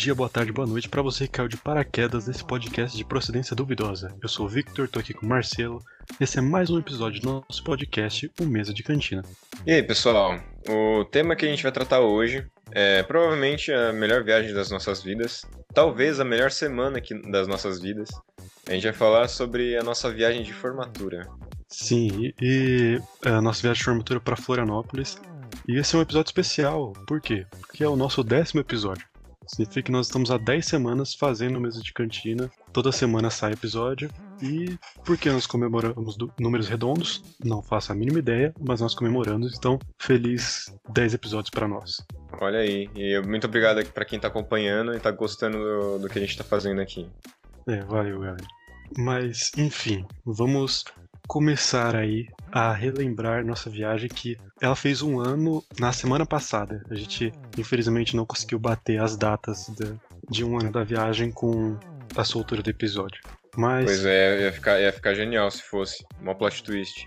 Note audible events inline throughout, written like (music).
Dia, boa tarde, boa noite para você que caiu de paraquedas nesse podcast de procedência duvidosa. Eu sou o Victor, tô aqui com o Marcelo. Esse é mais um episódio do nosso podcast, o Mesa de Cantina. E aí, pessoal? O tema que a gente vai tratar hoje é provavelmente a melhor viagem das nossas vidas, talvez a melhor semana das nossas vidas. A gente vai falar sobre a nossa viagem de formatura. Sim, e a nossa viagem de formatura para Florianópolis. E esse é um episódio especial. Por quê? Porque é o nosso décimo episódio. Significa que nós estamos há 10 semanas fazendo mesa de cantina. Toda semana sai episódio. E por que nós comemoramos números redondos? Não faço a mínima ideia, mas nós comemoramos. Então, feliz 10 episódios para nós. Olha aí. E muito obrigado para quem está acompanhando e está gostando do, do que a gente está fazendo aqui. É, valeu, galera. Mas, enfim, vamos começar aí a relembrar nossa viagem que ela fez um ano na semana passada. A gente infelizmente não conseguiu bater as datas de, um ano da viagem com a soltura do episódio. Mas... Pois é, ia ficar, ia ficar genial se fosse. Uma plot twist.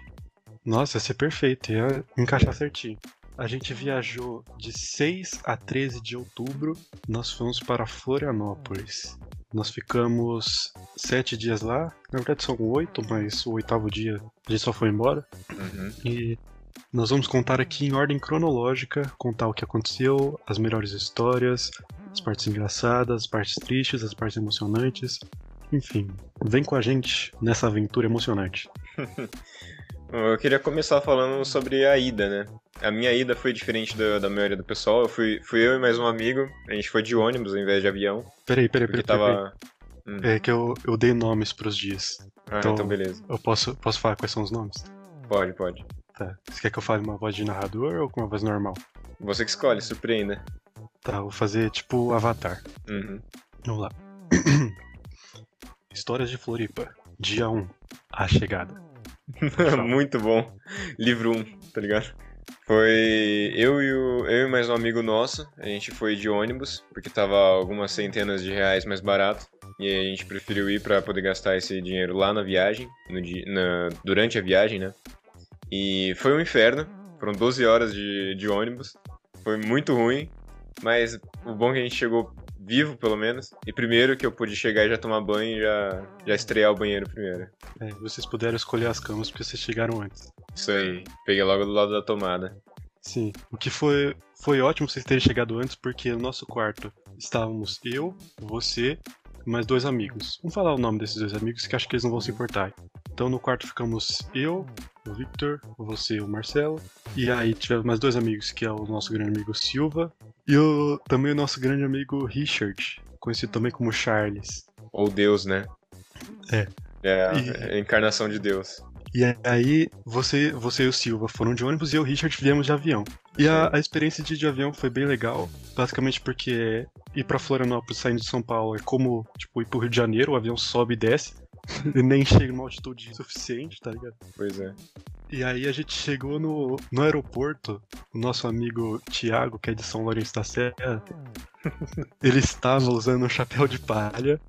Nossa, ia ser perfeito, ia encaixar certinho. A gente viajou de 6 a 13 de outubro, nós fomos para Florianópolis. Nós ficamos sete dias lá. Na verdade são oito, mas o oitavo dia a gente só foi embora. Uhum. E nós vamos contar aqui em ordem cronológica, contar o que aconteceu, as melhores histórias, as partes engraçadas, as partes tristes, as partes emocionantes. Enfim, vem com a gente nessa aventura emocionante. (laughs) Eu queria começar falando sobre a ida, né? A minha ida foi diferente da, da maioria do pessoal. Eu fui, fui eu e mais um amigo. A gente foi de ônibus ao invés de avião. Peraí, peraí, peraí. tava... Hum. É que eu, eu dei nomes pros dias. Ah, então, então beleza. Eu posso, posso falar quais são os nomes? Pode, pode. Tá. Você quer que eu fale uma voz de narrador ou com uma voz normal? Você que escolhe, surpreenda. Tá, vou fazer tipo Avatar. Uhum. Vamos lá. (clears throat) Histórias de Floripa. Dia 1. A chegada. (laughs) Muito bom. Livro 1, tá ligado? Foi eu e, o, eu e mais um amigo nosso. A gente foi de ônibus, porque tava algumas centenas de reais mais barato. E a gente preferiu ir para poder gastar esse dinheiro lá na viagem, no, na, durante a viagem, né? E foi um inferno. Foram 12 horas de, de ônibus. Foi muito ruim. Mas o bom é que a gente chegou vivo, pelo menos. E primeiro que eu pude chegar e já tomar banho e já, já estrear o banheiro primeiro. É, vocês puderam escolher as camas porque vocês chegaram antes. Isso aí, peguei logo do lado da tomada. Sim, o que foi, foi ótimo vocês terem chegado antes, porque no nosso quarto estávamos eu, você mais dois amigos. Vamos falar o nome desses dois amigos que acho que eles não vão se importar. Então no quarto ficamos eu, o Victor, você, o Marcelo, e aí tivemos mais dois amigos, que é o nosso grande amigo Silva e o, também o nosso grande amigo Richard, conhecido também como Charles. Ou Deus, né? É. É a, e... A encarnação de Deus. E aí, você, você e o Silva foram de ônibus e eu e o Richard viemos de avião. E a, a experiência de, de avião foi bem legal, basicamente porque ir pra Florianópolis saindo de São Paulo é como, tipo, ir pro Rio de Janeiro, o avião sobe e desce. E nem chega numa altitude suficiente, tá ligado? Pois é. E aí a gente chegou no, no aeroporto, o nosso amigo Thiago, que é de São Lourenço da Serra, (laughs) ele estava usando um chapéu de palha,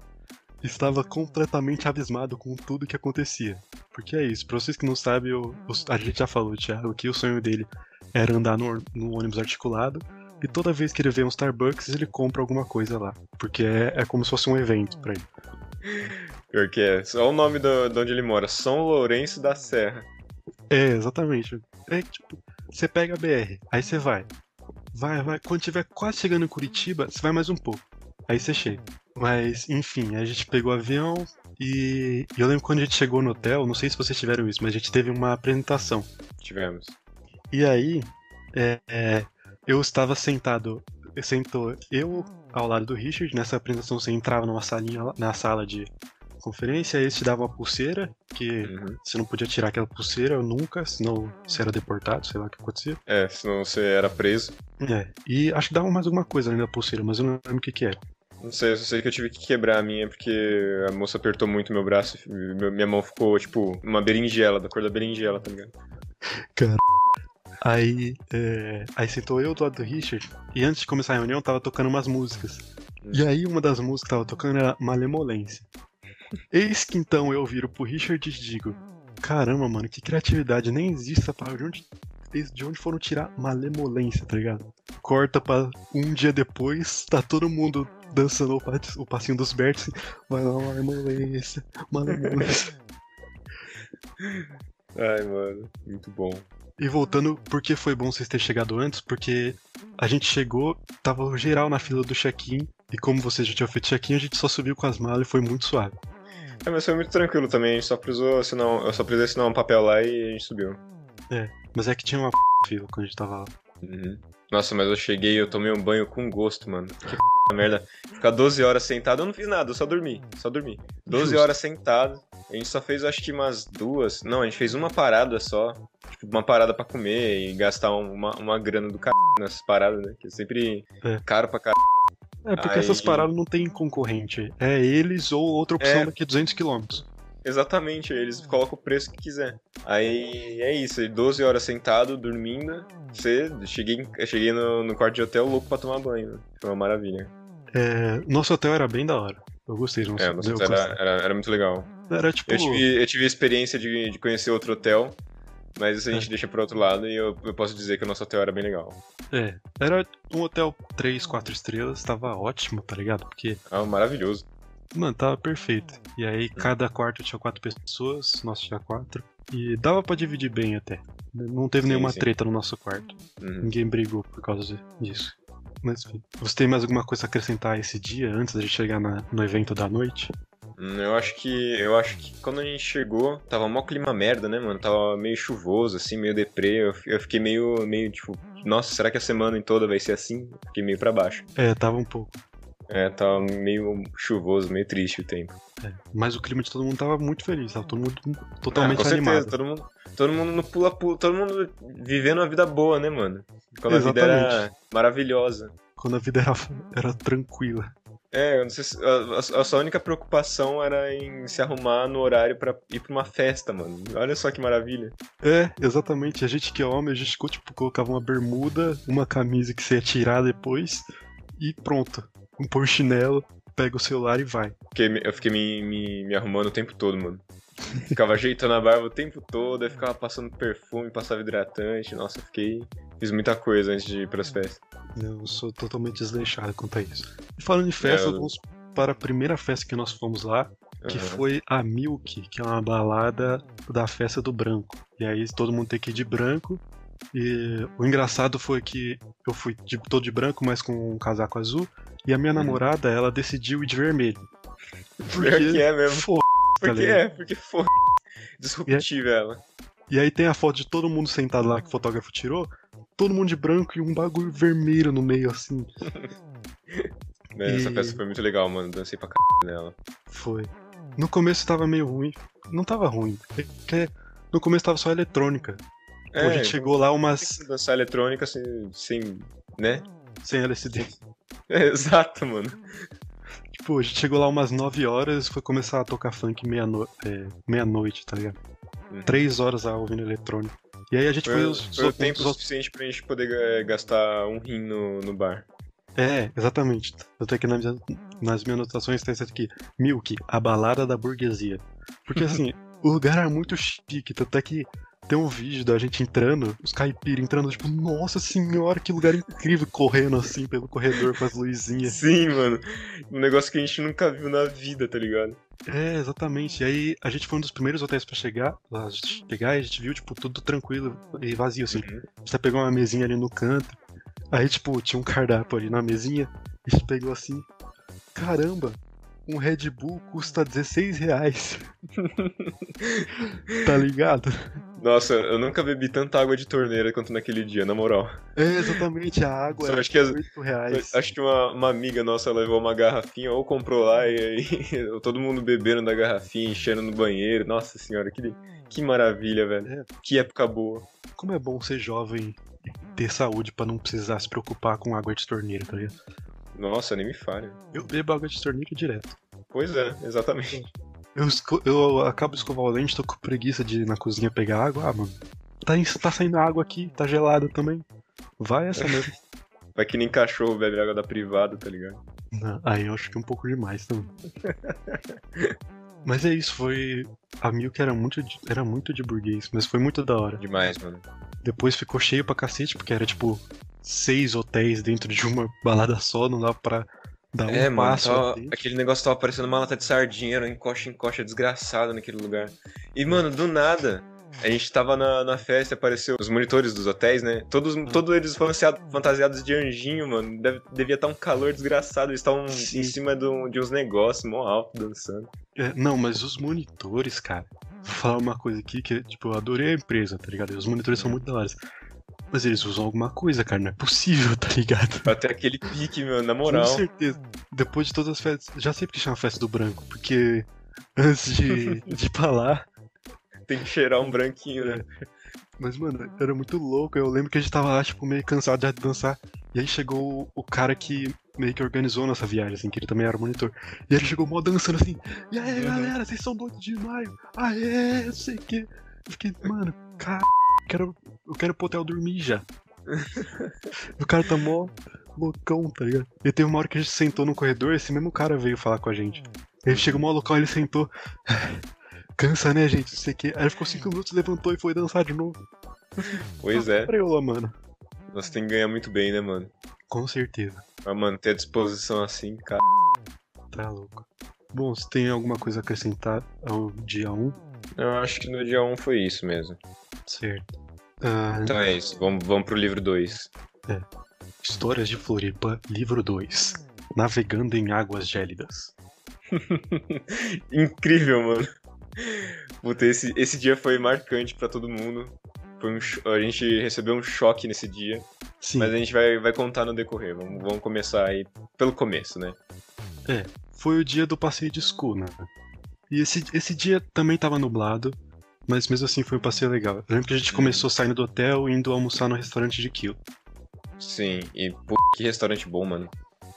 estava completamente abismado com tudo que acontecia. Porque é isso, pra vocês que não sabem, eu, a gente já falou, Thiago, que o sonho dele era andar no, no ônibus articulado, e toda vez que ele vê um Starbucks, ele compra alguma coisa lá. Porque é, é como se fosse um evento pra ele. Pior que é. Só o nome do, de onde ele mora. São Lourenço da Serra. É, exatamente. É tipo, você pega a BR, aí você vai. Vai, vai. Quando tiver quase chegando em Curitiba, você vai mais um pouco. Aí você chega. Mas, enfim, a gente pegou o avião e eu lembro quando a gente chegou no hotel, não sei se vocês tiveram isso, mas a gente teve uma apresentação. Tivemos. E aí, é, é, eu estava sentado, sentou eu ao lado do Richard, nessa apresentação você entrava numa salinha, na sala de conferência, eles te davam uma pulseira, que uhum. você não podia tirar aquela pulseira nunca, senão você era deportado, sei lá o que acontecia. É, senão você era preso. É, e acho que dava mais alguma coisa além da pulseira, mas eu não lembro o que que era. Não sei, eu só sei que eu tive que quebrar a minha porque a moça apertou muito meu braço e minha mão ficou, tipo, uma berinjela, da cor da berinjela, tá ligado? Cara. Aí, é... aí sentou eu do lado do Richard e antes de começar a reunião tava tocando umas músicas. E aí uma das músicas que tava tocando era Malemolência. Eis que então eu viro pro Richard e digo: Caramba, mano, que criatividade, nem existe essa palavra. De onde, de onde foram tirar malemolência, tá ligado? corta pra um dia depois, tá todo mundo dançando o, passinho dos Bertz. Vai lá, marmolência, marmolência. (laughs) Ai, mano, muito bom. E voltando, por que foi bom vocês terem chegado antes? Porque a gente chegou, tava geral na fila do check-in, e como vocês já tinham feito check-in, a gente só subiu com as malas e foi muito suave. É, mas foi muito tranquilo também, a gente só precisou assinar, um- eu só precisei assinar um papel lá e a gente subiu. Mas é que tinha uma fila quando a gente tava lá. Uhum. Nossa, mas eu cheguei e eu tomei um banho com gosto, mano. Que merda. Ficar 12 horas sentado, eu não fiz nada, eu só dormi. Só dormi. 12 Justo. horas sentado. A gente só fez, acho que umas duas. Não, a gente fez uma parada só. Tipo, uma parada pra comer e gastar uma, uma grana do c nessas paradas, né? Que é sempre É. caro pra caralho. É, porque Aí- essas paradas não tem concorrente. É eles ou outra opção É. daqui a 200 km. Exatamente, eles colocam o preço que quiser. Aí é isso, 12 horas sentado, dormindo. Você, cheguei, cheguei no, no quarto de hotel louco pra tomar banho. né? Foi uma maravilha. É, nosso hotel era bem da hora. Eu gostei nosso É, nosso hotel era, era, era muito legal. Era tipo. Eu tive, eu tive a experiência de, de conhecer outro hotel, mas isso a gente É. deixa pro outro lado e eu, eu posso dizer que o nosso hotel era bem legal. É, era um hotel 3, 4 estrelas, tava ótimo, tá ligado? Porque, Ah, maravilhoso. mano, tava perfeito. E aí cada quarto tinha quatro pessoas, nosso tinha quatro. E dava pra dividir bem até. Não teve Sim, nenhuma sim. treta no nosso quarto. Uhum. Ninguém brigou por causa disso. Mas enfim. Você tem mais alguma coisa a acrescentar esse dia antes da gente chegar na- no evento da noite? Hum, Eu acho que. Eu acho que quando a gente chegou, tava mó clima merda, né, mano? Tava meio chuvoso, assim, meio deprê. Eu, eu fiquei meio, meio, tipo, nossa, será que a semana em toda vai ser assim? Fiquei meio pra baixo. É, tava um pouco. É, tava meio chuvoso, meio triste o tempo. É. Mas o clima de todo mundo tava muito feliz, tava todo mundo Ah, totalmente com certeza, animado. todo mundo, todo mundo no pula-pula, todo mundo vivendo uma vida boa, né, mano? Quando a vida era Exatamente. maravilhosa. Quando a vida era, era tranquila. É, eu não sei se, a, a- sua única preocupação era em se arrumar no horário pra ir pra uma festa, mano. Olha só que maravilha. É, exatamente. A gente que é homem, a gente tipo, colocava uma bermuda, uma camisa que você ia tirar depois e pronto. Um pôr chinelo, pega o celular e vai. Eu fiquei me, me, me arrumando o tempo todo, mano. Ficava ajeitando a barba o tempo todo, aí ficava passando perfume, passava hidratante. Nossa, eu fiquei. Fiz muita coisa antes de ir pras festas. Eu sou totalmente desleixado quanto a isso. E falando em festa, É, eu- vamos para a primeira festa que nós fomos lá, que Aham. foi a Milk, que é uma balada da festa do branco. E aí todo mundo tem que ir de branco. E o engraçado foi que eu fui de, todo de branco, mas com um casaco azul. E a minha Uhum. namorada, ela decidiu ir de vermelho. Pior que é mesmo. Fo- Porque ligado? é, porque foi. Disruptiva ela. E aí tem a foto de todo mundo sentado lá que o fotógrafo tirou. Todo mundo de branco e um bagulho vermelho no meio, assim. (laughs) Mas Essa E- festa foi muito legal, mano. Dancei pra c nela. Foi. No começo tava meio ruim. Não tava ruim. É que no começo tava só eletrônica. Pô, a gente chegou lá umas. dançar eletrônica sem. sem né? Sem LSD. É, (laughs) exato, mano. Tipo, a gente chegou lá umas 9 horas foi começar a tocar funk é, meia-noite, tá ligado? Uhum. 3 horas lá ouvindo eletrônica. E aí a gente foi, Foi, os, foi o tempo os- suficiente pra gente poder eh, gastar um rim no, no bar. É, exatamente. Até que nas, minhas- nas minhas anotações tá escrito aqui: Milk, a balada da burguesia. Porque assim, (laughs) o lugar era muito chique, tanto é que tem um vídeo da gente entrando, os caipira entrando, tipo, nossa senhora, que lugar incrível, correndo assim pelo corredor com as luzinhas. Sim, mano. Um negócio que a gente nunca viu na vida, tá ligado? É, exatamente. E aí a gente foi um dos primeiros hotéis pra chegar, lá chegar e a gente viu, tipo, tudo tranquilo e vazio, assim. Uhum. Você pegou uma mesinha ali no canto. Aí, tipo, tinha um cardápio ali na mesinha. E a gente pegou assim. Caramba, um Red Bull custa 16 reais. (laughs) tá ligado? Nossa, eu nunca bebi tanta água de torneira quanto naquele dia, na moral. É, exatamente, a água Só era acho que as- 8 reais. Acho que uma, uma amiga nossa levou uma garrafinha ou comprou lá e aí (laughs) todo mundo bebendo da garrafinha, enchendo no banheiro. Nossa senhora, que, que maravilha, velho. É. Que época boa. Como é bom ser jovem e ter saúde pra não precisar se preocupar com água de torneira, tá ligado? Nossa, nem me fale. Eu bebo água de torneira direto. Pois é, exatamente. Eu, eu acabo de escovar o dente, tô com preguiça de ir na cozinha pegar água. Ah, mano, tá, tá saindo água aqui, tá gelada também. Vai essa mesmo. (laughs) Vai que nem cachorro bebe água da privada, tá ligado? Não, aí eu acho que é um pouco demais também. mas é isso, foi. A Milk era muito, de, era muito de burguês, mas foi muito da hora. Demais, mano. Depois ficou cheio pra cacete, porque era tipo seis hotéis dentro de uma (laughs) balada só, não dá pra dar um É, mano, passo. tava- aquele negócio tava parecendo uma lata de sardinha, era um encoxa encoxa desgraçado naquele lugar. E, mano, do nada, a gente tava na, na festa e apareceu os monitores dos hotéis, né? Todos, todos eles fantasiados, fantasiados de anjinho, mano. Deve- devia estar um calor desgraçado, eles estavam em cima de, um- de uns negócios mó alto dançando. É, não, mas os monitores, cara. Vou falar uma coisa aqui que, tipo, eu adorei a empresa, tá ligado? Os monitores são muito da hora. Mas eles usam alguma coisa, cara. Não é possível, tá ligado? Até aquele pique, mano, na Com moral. certeza. Depois de todas as festas. Já sei porque chama festa do branco. Porque antes de, (laughs) de ir pra lá. Tem que cheirar um branquinho, né? Mas, mano, era muito louco. Eu lembro que a gente tava lá, tipo, meio cansado já de dançar. E aí chegou o, cara que meio que organizou nossa viagem, assim, que ele também era monitor. E ele chegou mó dançando assim. E aí, Uhum. galera, vocês são doidos de maio. Aê, não sei o quê. Eu fiquei, mano, cara, quero, eu quero ir pro hotel dormir já. (laughs) o cara tá mó loucão, tá ligado? E teve uma hora que a gente sentou no corredor, esse mesmo cara veio falar com a gente. Ele chegou mó local, ele sentou. (sighs) Cansa, né, gente? Não sei o quê. Aí ele ficou cinco minutos, levantou e foi dançar de novo. Pois é, Preula, mano. nós tem que ganhar muito bem, né, mano? Com certeza. Pra manter a disposição assim, cara. Tá louco. Bom, você tem alguma coisa a acrescentar ao dia 1? Eu acho que no dia 1 foi isso mesmo. Certo. Ah, Então é isso, vamos, vamos pro livro 2. Histórias de Floripa, livro 2. Navegando em águas gélidas. (laughs) Incrível, mano. Puta, esse, esse dia foi marcante pra todo mundo. Foi um a gente recebeu um choque nesse dia, Sim, mas a gente vai, vai contar no decorrer. Vamos, vamos começar aí pelo começo, né? foi o dia do passeio de escuna. E esse, esse dia também tava nublado, mas mesmo assim foi um passeio legal. Eu lembro que a gente começou saindo do hotel e indo almoçar no restaurante de Kill. Sim, e pô, que restaurante bom, mano.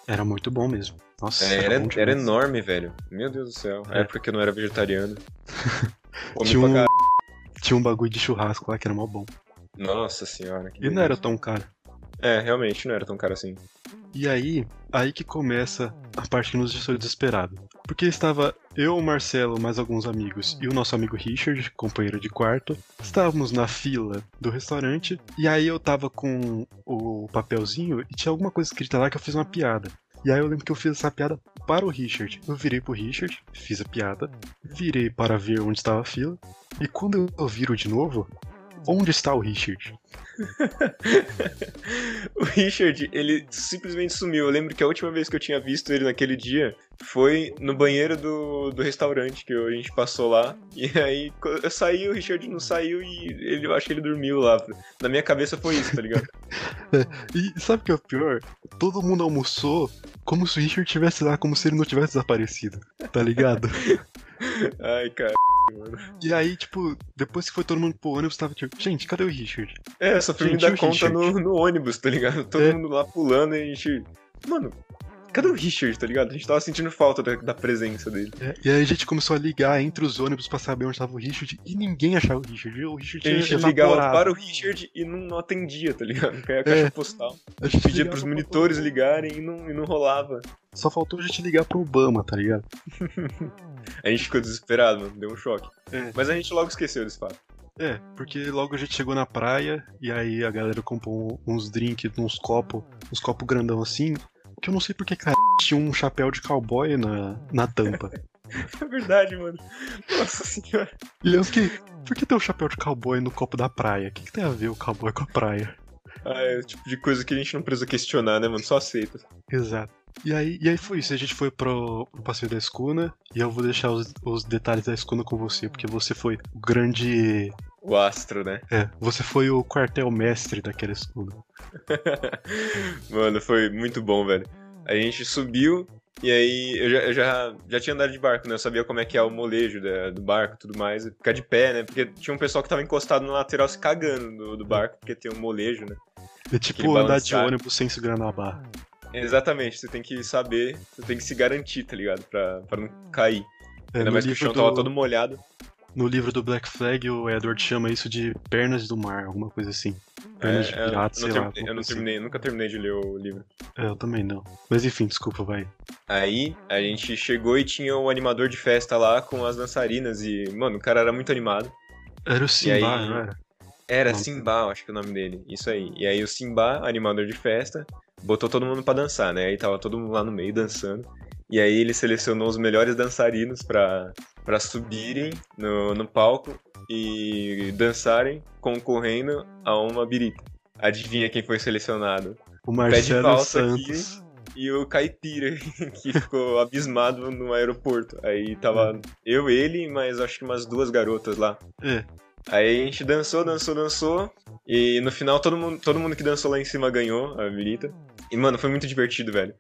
Era muito bom mesmo. Nossa, É, era, era, era enorme, velho. Meu Deus do céu. É. É porque eu não era vegetariano. (laughs) Tinha um, tinha um bagulho de churrasco lá que era mó bom. Nossa senhora. que E não era tão caro. É, realmente, não era tão caro assim. E aí, aí que começa a parte que nos deixou desesperado. Porque estava eu, o Marcelo, mais alguns amigos e o nosso amigo Richard, companheiro de quarto, estávamos na fila do restaurante e aí eu tava com o papelzinho e tinha alguma coisa escrita lá que eu fiz uma piada. E aí eu lembro que eu fiz essa piada para o Richard. Eu virei pro Richard, fiz a piada, virei para ver onde estava a fila, e quando eu viro de novo, onde está o Richard? (laughs) o Richard, ele simplesmente sumiu. Eu lembro que a última vez que eu tinha visto ele naquele dia foi no banheiro do, do restaurante que a gente passou lá. E aí eu saí, o Richard não saiu e ele, eu acho que ele dormiu lá. Na minha cabeça foi isso, tá ligado? (laughs) E sabe o que é o pior? Todo mundo almoçou como se o Richard estivesse lá, como se ele não tivesse desaparecido, tá ligado? (laughs) Ai, cara. E aí, tipo, depois que foi todo mundo pro ônibus, tava tipo, gente, cadê o Richard? É, só fui me dar conta no, no ônibus, tá ligado? Todo É. mundo lá pulando e a gente. Mano, cadê o Richard, tá ligado? A gente tava sentindo falta da, da presença dele. É, e aí a gente começou a ligar entre os ônibus pra saber onde tava o Richard e ninguém achava o Richard. O Richard A gente ligava evaporado. para o Richard e não, não atendia, tá ligado? Caiu a caixa É. postal. A gente Pedia pros monitores ligarem e não, e não rolava. Só faltou a gente ligar pro Obama, tá ligado? (laughs) A gente ficou desesperado, mano. Deu um choque. É. Mas a gente logo esqueceu desse fato. É, porque logo a gente chegou na praia e aí a galera comprou uns drinks, uns copos, uns copos grandão assim, que eu não sei porque, cara, tinha um chapéu de cowboy na, na tampa. (laughs) É verdade, mano. Nossa senhora. E eu fiquei, por que tem um chapéu de cowboy no copo da praia? O que, que tem a ver o cowboy com a praia? Ah, é o tipo de coisa que a gente não precisa questionar, né, mano? Só aceita. Exato. E aí, e aí foi isso, a gente foi pro, pro passeio da escuna e eu vou deixar os, os detalhes da escuna com você, porque você foi o grande. O astro, né? É, você foi o quartel-mestre daquela escuna. (laughs) Mano, foi muito bom, velho. A gente subiu e aí eu já, eu já, já tinha andado de barco, né? Eu sabia como é que é o molejo da- do barco e tudo mais. Ficar de pé, né? Porque tinha um pessoal que tava encostado na lateral se cagando do, do barco, porque tem um molejo, né? É tipo andar de ônibus sem segurar na barra. Exatamente, você tem que saber, você tem que se garantir, tá ligado? Pra, pra não cair. É, Ainda no, mais que o chão livro tava do, todo molhado. no livro do Black Flag, o Edward chama isso de pernas do mar, alguma coisa assim. Pernas de É, eu, pirata, não sei lá. eu não assim. terminei, nunca terminei de ler o livro. É, eu também não. Mas enfim, desculpa, vai. Aí a gente chegou e tinha o animador de festa lá com as dançarinas e, mano, o cara era muito animado. Era o Simba, aí- não era? Era Não. Simba, acho que é o nome dele. Isso aí. E aí o Simba, animador de festa, botou todo mundo pra dançar, né? Aí tava todo mundo lá no meio dançando. E aí ele selecionou os melhores dançarinos pra, pra subirem no, no palco e dançarem concorrendo a uma birita. Adivinha quem foi selecionado? O Pé de Marcelo Santos. E o Caipira, (laughs) que ficou abismado no aeroporto. Aí tava eu, ele, mas acho que umas duas garotas lá. É. Aí a gente dançou, dançou, dançou. E no final todo mundo, todo mundo que dançou lá em cima ganhou a birita. E, mano, foi muito divertido, velho.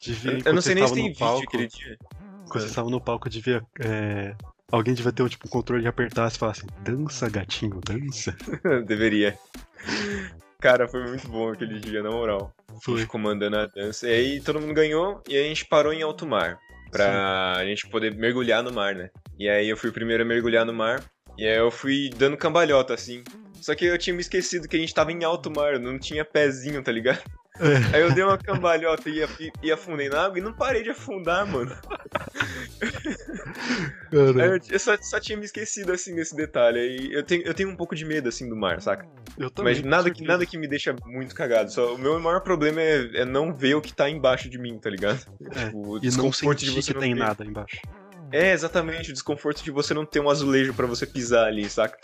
Devia, Eu, não sei nem se tem vídeo palco, aquele dia. Quando você estava no palco, devia. é, Alguém devia ter tipo, um controle de apertar e falar assim: dança, gatinho, dança. (laughs) Deveria. Cara, foi muito bom aquele dia, na moral. Foi. comandando a dança. E aí todo mundo ganhou e aí a gente parou em alto mar. Pra a gente poder mergulhar no mar, né? E aí eu fui o primeiro a mergulhar no mar. E aí eu fui dando cambalhota, assim. Só que eu tinha me esquecido que a gente tava em alto mar, não tinha pezinho, tá ligado? É. Aí eu dei uma cambalhota e, e, e afundei na água e não parei de afundar, mano. Eu, eu só, só tinha me esquecido, assim, desse detalhe. Aí eu tenho, eu tenho um pouco de medo, assim, do mar, saca? eu também. Mas nada que, nada que me deixa muito cagado. Só, o meu maior problema é, é não ver o que tá embaixo de mim, tá ligado? É, Tipo, o E não desconforto de você que não tem ter- nada embaixo. É, exatamente, o desconforto de você não ter um azulejo pra você pisar ali, saca?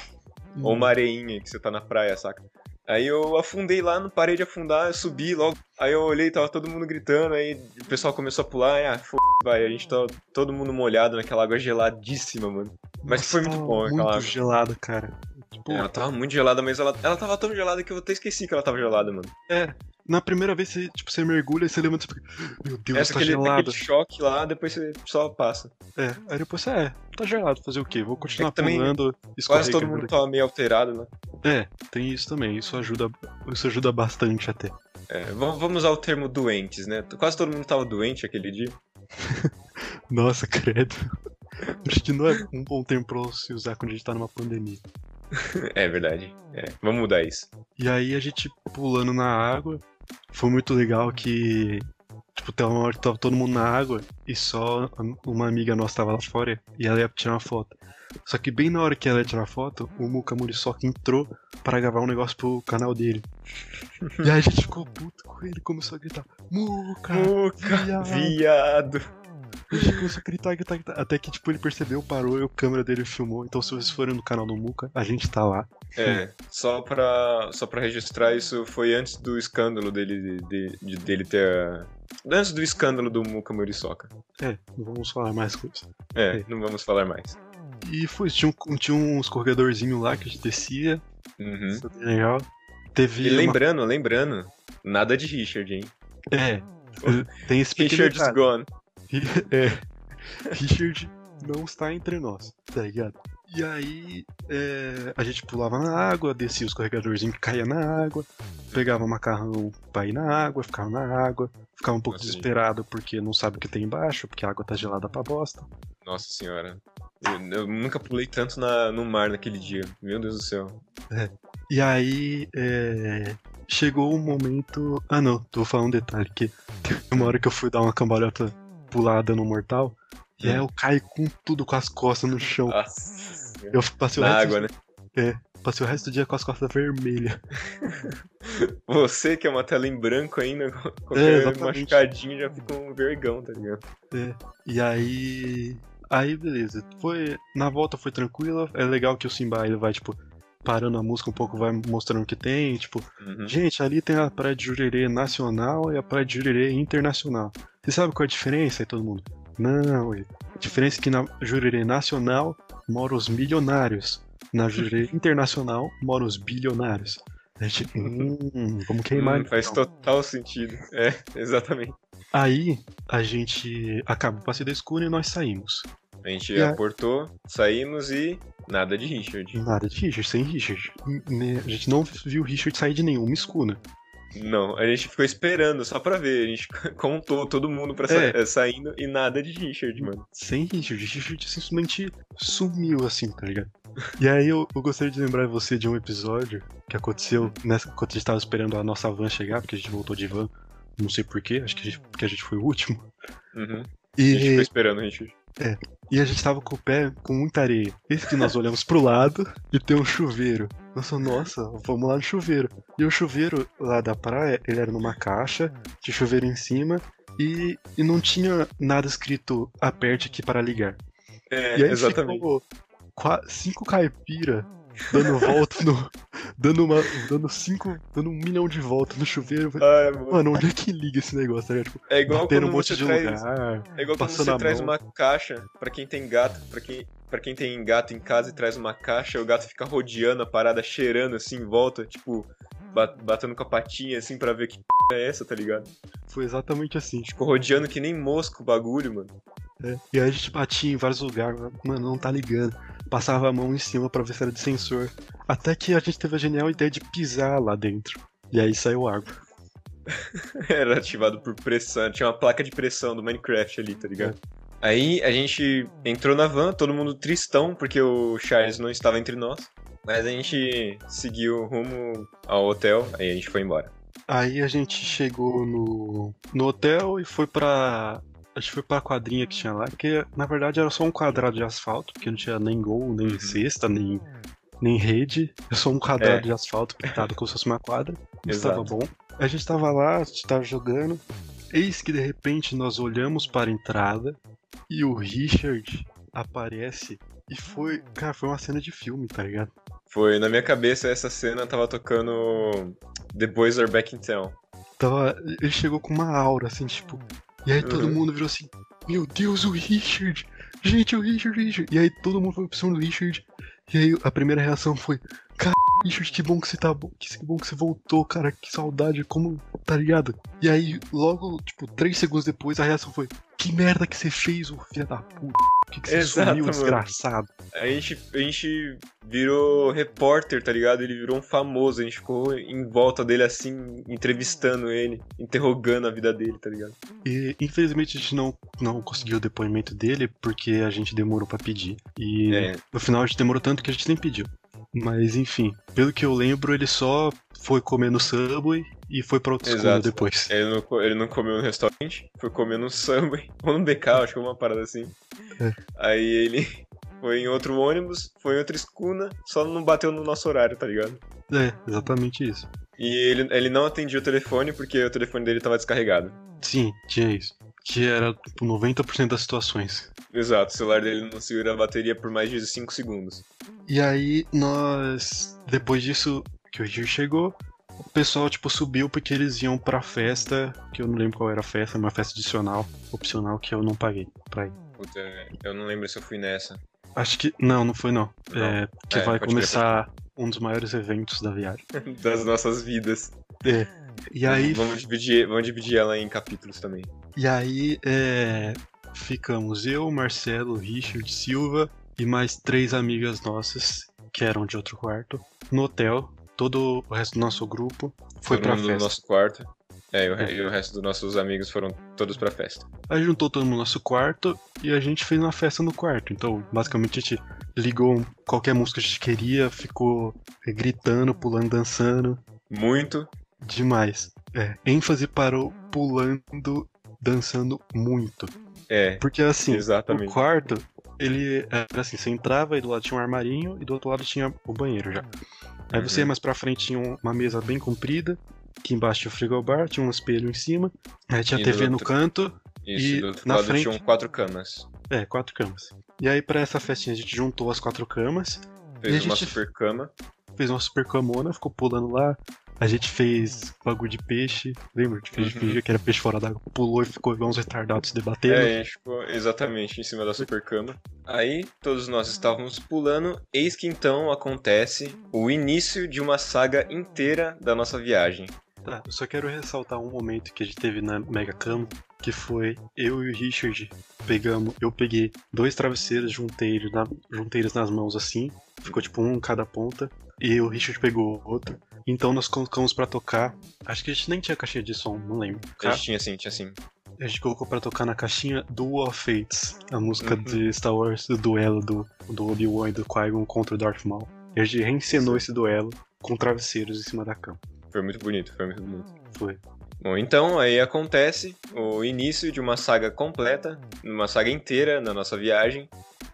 Ou Hum. uma areinha que você tá na praia, saca? Aí eu afundei lá, não parei de afundar, eu subi logo. Aí eu olhei, tava todo mundo gritando, aí o pessoal começou a pular, aí, ah, f... vai, a gente tá todo mundo molhado naquela água geladíssima, mano. Mas Nossa, foi muito tava bom aquela Muito água. gelada, cara. Tipo, Ela tava muito gelada, mas ela, ela tava tão gelada que eu até esqueci que ela tava gelada, mano. é. Na primeira vez você, tipo, você mergulha e você levanta e fica. Meu Deus, Essa tá aquele, gelado. aquele choque lá, depois você só passa. É. Aí depois você é, tá gelado, fazer o quê? Vou continuar É pulando, Quase todo mundo tava meio alterado, né? É, tem isso também. Isso ajuda, isso ajuda bastante até. É, vamos usar o termo doentes, né? Quase todo mundo tava doente aquele dia. (laughs) Nossa, credo. (laughs) Acho que não é um bom termo pra se usar quando a gente tá numa pandemia. (laughs) É verdade. É, vamos mudar isso. E aí a gente pulando na água. Foi muito legal que. Tipo, tem uma hora que tava todo mundo na água e só uma amiga nossa tava lá fora e ela ia tirar uma foto. Só que bem na hora que ela ia tirar foto, o Muka Muriçoca entrou para gravar um negócio pro canal dele. (laughs) E aí a gente ficou puto com ele, começou a gritar: Muka! Muca, viado." viado. A gente começou a gritar, gritar, gritar. Até que, tipo, ele percebeu, parou e a câmera dele filmou. Então, se vocês forem no canal do Muka, a gente tá lá. É, só pra, só pra registrar, isso foi antes do escândalo dele, de, de- dele ter. Antes do escândalo do Muka Muriçoca. É, não vamos falar mais coisas. É, É. não vamos falar mais. E foi, tinha um, tinha um escorregadorzinho lá que a gente descia. Uhum. Isso é legal. Teve. E uma- lembrando, lembrando, nada de Richard, hein? É. Tem esse Richard's detalhe. gone. (laughs) É. Richard não está entre nós, tá ligado? E aí, é, a gente pulava na água, descia o escorregadorzinho que caía na água, pegava macarrão pra ir na água, ficava na água, ficava um pouco Nossa, desesperado porque não sabe o que tem embaixo, porque a água tá gelada pra bosta. Nossa senhora. Eu, eu nunca pulei tanto na, no mar naquele dia. Meu Deus do céu. E aí, é, chegou o momento. Ah, não, tô falando um detalhe: que teve uma hora que eu fui dar uma cambalhota pulada no mortal, e aí eu caí com tudo com as costas no chão. Nossa. Eu passei o Na resto água, né? Passei o resto do dia com as costas vermelhas. (laughs) Você que é uma tela em branco ainda, (laughs) É, qualquer exatamente. machucadinho já fica um vergão, tá ligado? E aí. Aí, beleza. Foi. Na volta foi tranquila. É legal que o Simba ele vai, tipo, parando a música um pouco, vai mostrando o que tem. Tipo, Uhum. gente, ali tem a Praia de Jurerê Nacional e a Praia de Jurerê Internacional. Você sabe qual é a diferença? Aí todo mundo. Não, a diferença é que na Jurerê Nacional moram os milionários. Na Jurerê (laughs) Internacional moram os bilionários. A gente, hum, vamos queimar. Hum, faz então. total sentido. É, exatamente. Aí a gente acaba o passeio da escuna e nós saímos. A gente E a- aportou, saímos e nada de Richard. Nada de Richard, sem Richard. A gente não viu o Richard sair de nenhuma escuna. Não, a gente ficou esperando só pra ver. A gente (laughs) contou todo mundo pra sa É. saindo e nada de Richard, mano. Sem Richard. Richard simplesmente sumiu assim, tá ligado? E aí eu, eu gostaria de lembrar você de um episódio que aconteceu nessa, quando a gente tava esperando a nossa van chegar, porque a gente voltou de van. Não sei porquê, acho que a gente, porque a gente foi o último. Uhum. A gente ficou E, esperando o Richard. E a gente tava com o pé com muita areia. Esse que nós olhamos pro lado e tem um chuveiro. Nossa, nossa, vamos lá no chuveiro. E o chuveiro lá da praia, ele era numa caixa, tinha chuveiro em cima e, e não tinha nada escrito aperte aqui para ligar. É, E aí exatamente. ficou cinco caipira dando volta no. dando uma. dando cinco. dando um milhão de voltas no chuveiro. Mano, Mano, onde é que liga esse negócio? Tá ligado? Tipo, é igual quando um monte você de traz, lugar. É igual quando você traz mão. uma caixa pra quem tem gato, pra quem, pra quem tem gato em casa e traz uma caixa, o gato fica rodeando a parada, cheirando assim em volta, tipo, ba- batendo com a patinha assim pra ver que p é essa, tá ligado? Foi exatamente assim. Tipo, rodeando que nem mosca o bagulho, mano. É. E aí a gente batia em vários lugares, mano, não tá ligando. Passava a mão em cima pra ver se era de sensor. Até que a gente teve a genial ideia de pisar lá dentro. E aí saiu água. (laughs) Era ativado por pressão, tinha uma placa de pressão do Minecraft ali, tá ligado? Aí a gente entrou na van, todo mundo tristão, porque o Charles não estava entre nós. Mas a gente seguiu rumo ao hotel, aí a gente foi embora. Aí a gente chegou no, no hotel e foi pra. A gente foi pra quadrinha que tinha lá, que na verdade era só um quadrado de asfalto, porque não tinha nem gol, nem Uhum. cesta, nem, nem rede. É só um quadrado É. de asfalto pintado como se fosse uma quadra. Mas Exato. tava bom. A gente tava lá, a gente tava jogando. Eis que de repente nós olhamos para a entrada e o Richard aparece. E foi. Cara, foi uma cena de filme, tá ligado? Foi, na minha cabeça, essa cena tava tocando The Boys Are Back in Town. Tava, ele chegou com uma aura, assim, tipo. E aí todo Uhum. mundo virou assim: Meu Deus, o Richard! Gente, o Richard, o Richard! E aí todo mundo foi pra cima do Richard. E aí a primeira reação foi: Cara, Richard, que bom que você tá bom. Que bom que você voltou, cara. Que saudade, como. Tá ligado? E aí, logo, tipo, três segundos depois, a reação foi: Que merda que você fez, ô filho da puta? Por que, que você Exato, sumiu, mano. desgraçado? A gente, a gente virou repórter, tá ligado? Ele virou um famoso, a gente ficou em volta dele assim, entrevistando ele, interrogando a vida dele, tá ligado? E infelizmente a gente não, não conseguiu o depoimento dele porque a gente demorou pra pedir. E É. no final a gente demorou tanto que a gente nem pediu. Mas enfim, pelo que eu lembro, ele só foi comer no Subway e foi pra outra escola Exato. depois. Ele não, ele não comeu no restaurante, foi comer no Subway, (laughs) ou no BK, acho que é uma parada assim. É. Aí ele (laughs) foi em outro ônibus, foi em outra escuna, só não bateu no nosso horário, tá ligado? É, exatamente isso. E ele, ele não atendia o telefone porque o telefone dele tava descarregado. Sim, tinha isso. Que era tipo 90% das situações. Exato, o celular dele não segura a bateria por mais de 5 segundos. E aí nós. Depois disso que o Richard chegou, o pessoal tipo subiu porque eles iam pra festa, que eu não lembro qual era a festa, uma festa adicional, opcional que eu não paguei pra ir. Puta, eu não lembro se eu fui nessa. Acho que. Não, não foi não. Não. É, que É, vai começar um dos maiores eventos da viagem. (laughs) Das nossas vidas. É. E aí. Vamos dividir, vamos dividir ela em capítulos também. E aí é, ficamos eu, Marcelo, Richard, Silva e mais três amigas nossas, que eram de outro quarto, no hotel. Todo o resto do nosso grupo foi Todo pra festa. no nosso quarto. É, e É. e o resto dos nossos amigos foram todos pra festa. Aí juntou todo mundo no nosso quarto e a gente fez uma festa no quarto. Então, basicamente, a gente ligou qualquer música que a gente queria, ficou eh, gritando, pulando, dançando. Muito. Demais. É, ênfase para o pulando, dançando muito. É, Porque assim, exatamente. o quarto, ele era assim, você entrava e do lado tinha um armarinho e do outro lado tinha o banheiro já. Aí você ia Uhum. mais pra frente tinha um- uma mesa bem comprida, que embaixo tinha o frigobar, tinha um espelho em cima, aí tinha E TV do no outro- canto, Isso, e do outro na lado frente- tinham quatro camas. é, quatro camas. E aí pra essa festinha a gente juntou as quatro camas, Fez a uma gente- super cama. fez uma super camona, ficou pulando lá. A gente fez bagulho de peixe, lembra? A gente fez de Uhum. fingia que era peixe fora d'água, pulou e ficou igual uns retardados debatendo. É, a gente ficou exatamente em cima da super cama. Aí, todos nós estávamos pulando, eis que então acontece o início de uma saga inteira da nossa viagem. Tá, eu só quero ressaltar um momento que a gente teve na Mega Cam, que foi eu e o Richard pegamos, eu peguei dois travesseiros, juntei, na- juntei eles nas mãos assim, ficou tipo um em cada ponta, e o Richard pegou outro. Então nós colocamos pra tocar, acho que a gente nem tinha caixinha de som, não lembro. A gente tinha assim, tinha assim. A gente colocou pra tocar na caixinha Duel of Fates, a música Uhum. de Star Wars, do duelo do, do Obi-Wan e do Qui-Gon contra o Darth Maul. E a gente reencenou esse duelo com travesseiros em cima da cama. Foi muito bonito, foi muito bonito. Foi. Bom, então aí acontece o início de uma saga completa, uma saga inteira na nossa viagem,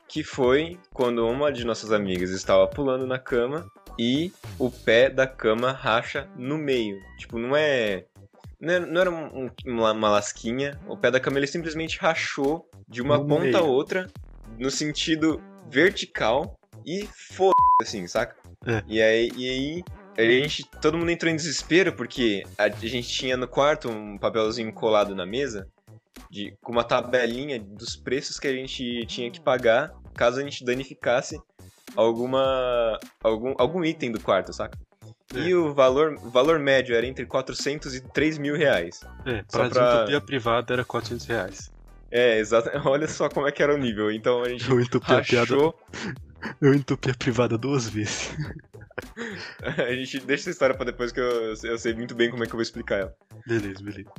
que foi quando uma de nossas amigas estava pulando na cama e o pé da cama racha no meio. Tipo, não é. Não era, não era um, uma, uma, lasquinha. O pé da cama ele simplesmente rachou de uma no ponta meio. a outra no sentido vertical e foda assim, saca? É. E aí, e aí a gente, todo mundo entrou em desespero porque a gente tinha no quarto um papelzinho colado na mesa de, com uma tabelinha dos preços que a gente tinha que pagar caso a gente danificasse alguma algum, algum item do quarto, saca? É. E o valor, o valor médio era entre 400 e 3 mil reais. É, pra, pra... utopia privada era 400 reais. É, exato. (laughs) Olha só como é que era o nível. Então a gente eu rachou... Piada... (laughs) Eu entupi a privada duas vezes. (laughs) a gente deixa essa história pra depois que eu, eu sei muito bem como é que eu vou explicar ela. Beleza, beleza.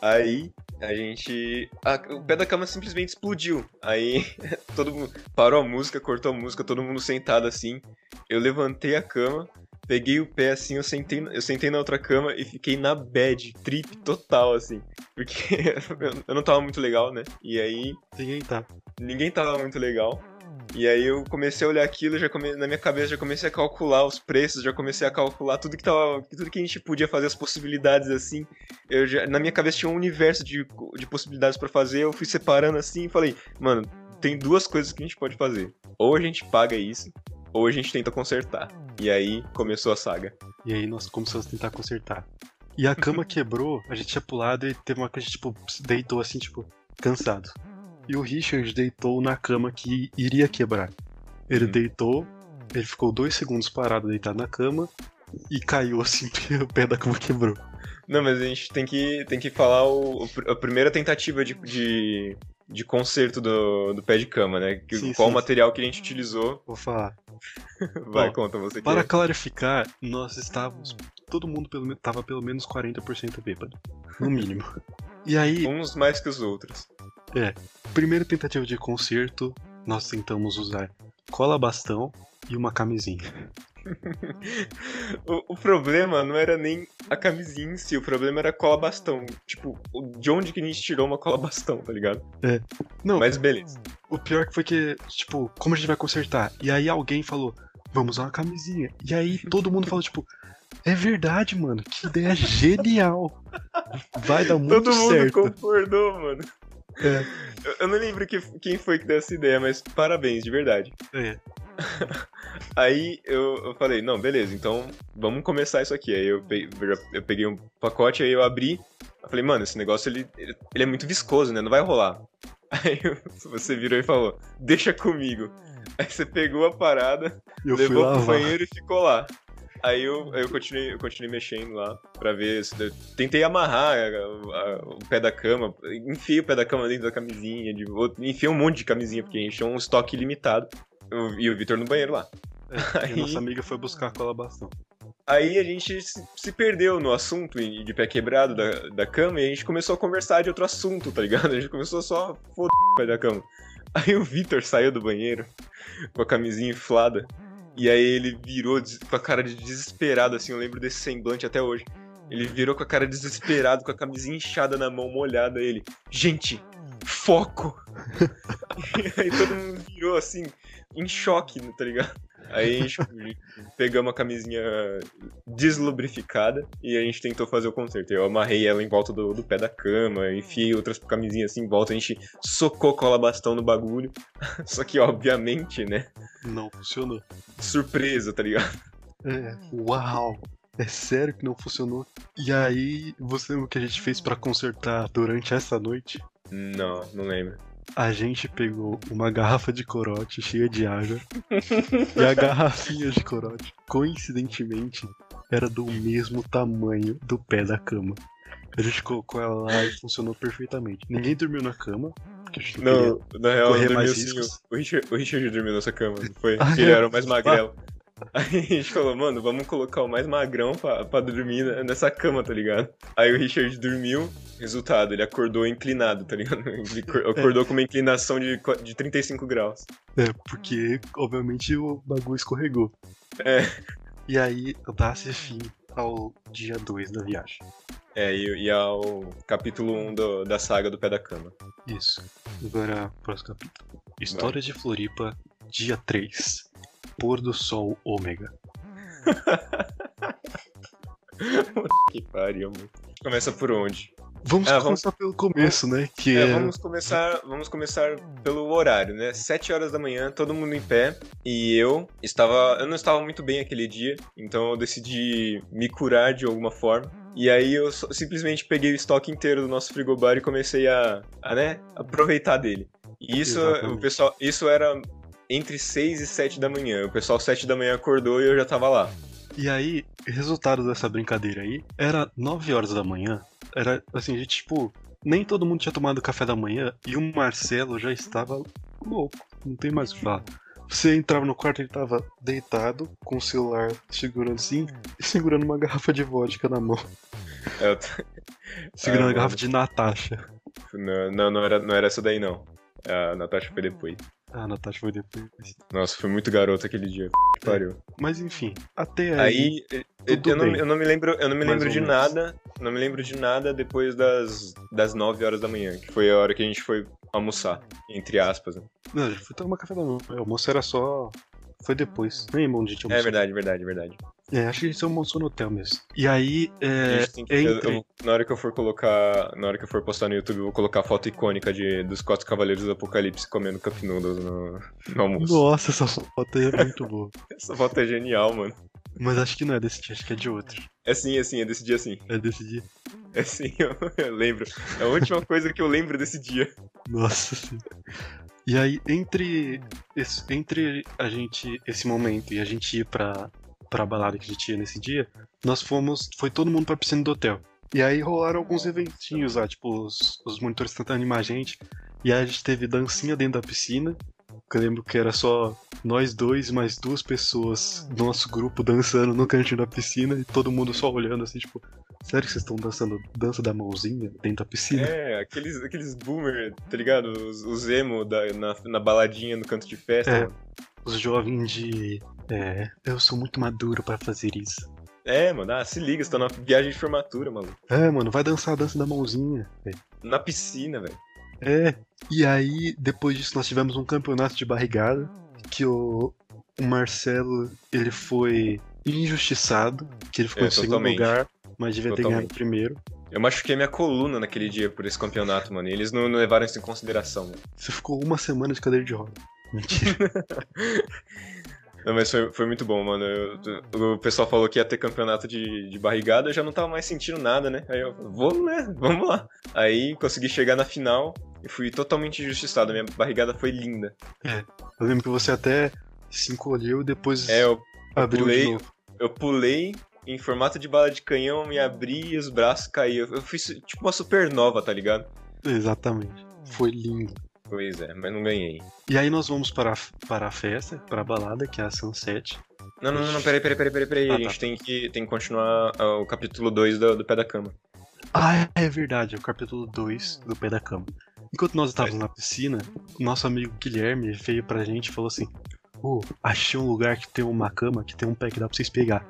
Aí a gente. A, o pé da cama simplesmente explodiu. Aí (laughs) todo mundo parou a música, cortou a música, todo mundo sentado assim. Eu levantei a cama, peguei o pé assim, eu sentei, eu sentei na outra cama e fiquei na bad, trip total, assim. Porque (laughs) eu não tava muito legal, né? E aí. Ninguém tá. Ninguém tava muito legal. E aí eu comecei a olhar aquilo, já come... na minha cabeça já comecei a calcular os preços, já comecei a calcular tudo que tava, tudo que a gente podia fazer, as possibilidades assim. Eu já... na minha cabeça tinha um universo de, de possibilidades para fazer, eu fui separando assim e falei, mano, tem duas coisas que a gente pode fazer. Ou a gente paga isso, ou a gente tenta consertar. E aí começou a saga. E aí nós começamos a tentar consertar. E a cama (laughs) quebrou, a gente tinha pulado e teve uma coisa, tipo, deitou assim, tipo, cansado e o Richard deitou na cama que iria quebrar. Ele hum. deitou, ele ficou dois segundos parado deitado na cama e caiu assim, (laughs) o pé da cama quebrou. Não, mas a gente tem que, tem que falar o, a primeira tentativa de, de, de conserto do, do pé de cama, né? Que, sim, qual sim, o material sim. que a gente utilizou. Vou falar. (laughs) Vai, conta você. Para clarificar, nós estávamos. Todo mundo pelo, tava pelo menos 40% bêbado. No mínimo. (laughs) E aí. Uns mais que os outros. É. Primeira tentativa de conserto, nós tentamos usar cola bastão e uma camisinha. (laughs) o, o, problema não era nem a camisinha em si, o problema era a cola bastão. Tipo, de onde que a gente tirou uma cola bastão, tá ligado? É. Não. Mas beleza. O pior que foi que, tipo, como a gente vai consertar? E aí alguém falou, vamos usar uma camisinha. E aí todo mundo falou, tipo, é verdade, mano. Que ideia genial. Vai dar (laughs) muito certo. Todo mundo concordou, mano. É. Eu, eu, não lembro que, quem foi que deu essa ideia, mas parabéns, de verdade. É. (laughs) Aí eu, eu, falei, não, beleza, então vamos começar isso aqui. Aí eu peguei, eu peguei um pacote, aí eu abri. Eu falei, mano, esse negócio ele, ele é muito viscoso, né? Não vai rolar. (laughs) Aí você virou e falou, deixa comigo. Aí você pegou a parada, levou pro banheiro e ficou lá. Aí eu, eu, continuei, eu continuei mexendo lá pra ver. Se, tentei amarrar a, a, o pé da cama, enfiei o pé da cama dentro da camisinha, de, enfiei um monte de camisinha, porque a gente tinha um estoque limitado. Eu, e o Vitor no banheiro lá. É, aí, nossa amiga foi buscar a cola bastão. Aí a gente se, se, perdeu no assunto de pé quebrado da, da cama e a gente começou a conversar de outro assunto, tá ligado? (laughs) A gente começou só a foder o pé da cama. Aí o Vitor saiu do banheiro com a camisinha inflada. E aí ele virou com a cara de desesperado, assim, eu lembro desse semblante até hoje. Ele virou com a cara desesperado, com a camisinha inchada na mão, molhada, ele. Gente, foco! (laughs) e aí todo mundo virou assim, em choque, tá ligado? Aí a gente pegamos a camisinha deslubrificada e a gente tentou fazer o conserto. Eu amarrei ela em volta do, do pé da cama, enfiei outras camisinhas assim em volta, a gente socou cola bastão no bagulho. (laughs) Só que, obviamente, né? Não funcionou. Surpresa, tá ligado? É, uau! É sério que não funcionou? E aí, você lembra o que a gente fez para consertar durante essa noite? Não, não lembro a gente pegou uma garrafa de corote cheia de água e a garrafinha de corote, coincidentemente, era do mesmo tamanho do pé da cama. A gente colocou ela lá e funcionou perfeitamente. Ninguém dormiu na cama. Não, não na real, dormiu sim. O Richard, o Richard dormiu nessa cama, foi? Ah, ele é? era o mais magrelo. Aí a gente falou, mano, vamos colocar o mais magrão pra, pra dormir nessa cama, tá ligado? Aí o Richard dormiu, resultado, ele acordou inclinado, tá ligado? (laughs) Ele acordou é. com uma inclinação de, de 35 graus. É, porque, obviamente, o bagulho escorregou. É. E aí, dá-se fim ao dia 2 da viagem. É, e, e ao capítulo 1 do, da saga do Pé da Cama. Isso. Agora, próximo capítulo. História de Floripa, dia 3. Pôr do Sol Ômega. (laughs) que pariu, mano. Começa por onde? Vamos Ah, começar pelo começo, né? Que É, é. vamos começar, vamos começar pelo horário, né? 7 horas da manhã, todo mundo em pé, e eu estava, eu não estava muito bem aquele dia, então eu decidi me curar de alguma forma. E aí eu só- simplesmente peguei o estoque inteiro do nosso frigobar e comecei a, a, né, aproveitar dele. E isso, Exatamente. o pessoal, isso era entre 6 e 7 da manhã. O pessoal 7 da manhã acordou e eu já tava lá. E aí, resultado dessa brincadeira aí, era 9 horas da manhã. Era assim, a gente, tipo, nem todo mundo tinha tomado café da manhã e o Marcelo já estava louco. Não tem mais o que falar. Você entrava no quarto, ele tava deitado, com o celular segurando assim, e segurando uma garrafa de vodka na mão. Eu- (laughs) Segurando Ah, a garrafa mano. de Natasha. não, não, não era, não era essa daí não. A Natasha foi depois. Ah, a Natasha foi depois. Nossa, foi muito garoto aquele dia. Que pariu. Mas enfim, até aí. Aí, eu, tudo eu não, bem. eu não me lembro, eu não me Mais lembro de menos. nada, não me lembro de nada depois das, das 9 horas da manhã, que foi a hora que a gente foi almoçar, entre aspas. né? Não, já fui tomar café da manhã. O almoço era só. Foi depois. Nem onde a gente É almoçou. verdade, verdade, verdade. É, acho que a gente almoçou no hotel mesmo. E aí, é, que- entre... eu- na hora que eu for colocar, na hora que eu for postar no YouTube, eu vou colocar a foto icônica de, dos quatro cavaleiros do Apocalipse comendo cup noodles no, no almoço. Nossa, essa foto é muito boa. (laughs) Essa foto é genial, mano. Mas acho que não é desse dia, acho que é de outro. É sim, é sim, é desse dia sim. É desse dia. É sim, eu, (laughs) eu lembro. É a última coisa que eu lembro desse dia. Nossa senhora. E aí, entre, esse- entre a gente, esse momento e a gente ir pra, pra balada que a gente ia nesse dia, nós fomos, foi todo mundo pra piscina do hotel. E aí rolaram alguns eventinhos lá, tipo, os, os monitores tentando animar a gente. E aí a gente teve dancinha dentro da piscina. Eu lembro que era só nós dois mais duas pessoas do nosso grupo dançando no cantinho da piscina e todo mundo só olhando assim, tipo, sério que vocês estão dançando dança da mãozinha dentro da piscina? É, aqueles, aqueles boomer, tá ligado? Os, os emo da, na, na baladinha no canto de festa. É. Os jovens de. É, eu sou muito maduro pra fazer isso. É, mano, ah, se liga, você tá na viagem de formatura, maluco. É, mano, vai dançar a dança da mãozinha. velho. Na piscina, velho. É. E aí, depois disso, nós tivemos um campeonato de barrigada. Que o, o Marcelo, ele foi injustiçado. Que ele ficou É, em segundo totalmente. lugar, mas devia ter ganhado Totalmente. primeiro. Eu machuquei minha coluna naquele dia por esse campeonato, mano. E eles não, não levaram isso em consideração, mano. Você ficou uma semana de cadeira de roda. Mentira. (laughs) Não, mas foi, foi muito bom, mano. Eu- o pessoal falou que ia ter campeonato de, de barrigada, eu já não tava mais sentindo nada, né? Aí eu, vou, né? Vamos lá. Aí consegui chegar na final e fui totalmente injustiçado. Minha barrigada foi linda. eu lembro que você até se encolheu e depois É, eu, abriu pulei. de novo. eu pulei em formato de bala de canhão, me abri e os braços caíam. Eu fui su- tipo uma supernova, tá ligado? Exatamente. Foi lindo. Pois é, mas não ganhei. E aí nós vamos para, a- para a festa, para a balada, que é a Sunset. Não, não, não, não, peraí, peraí, peraí, peraí, peraí. Ah, a tá. gente tem que, tem que continuar ah, o capítulo 2 do, do Pé da Cama. Ah, é verdade, é o capítulo 2 do Pé da Cama. Enquanto nós estávamos na piscina, o nosso amigo Guilherme veio pra gente e falou assim: Ô, achei um lugar que tem uma cama, que tem um pé que dá pra vocês pegar.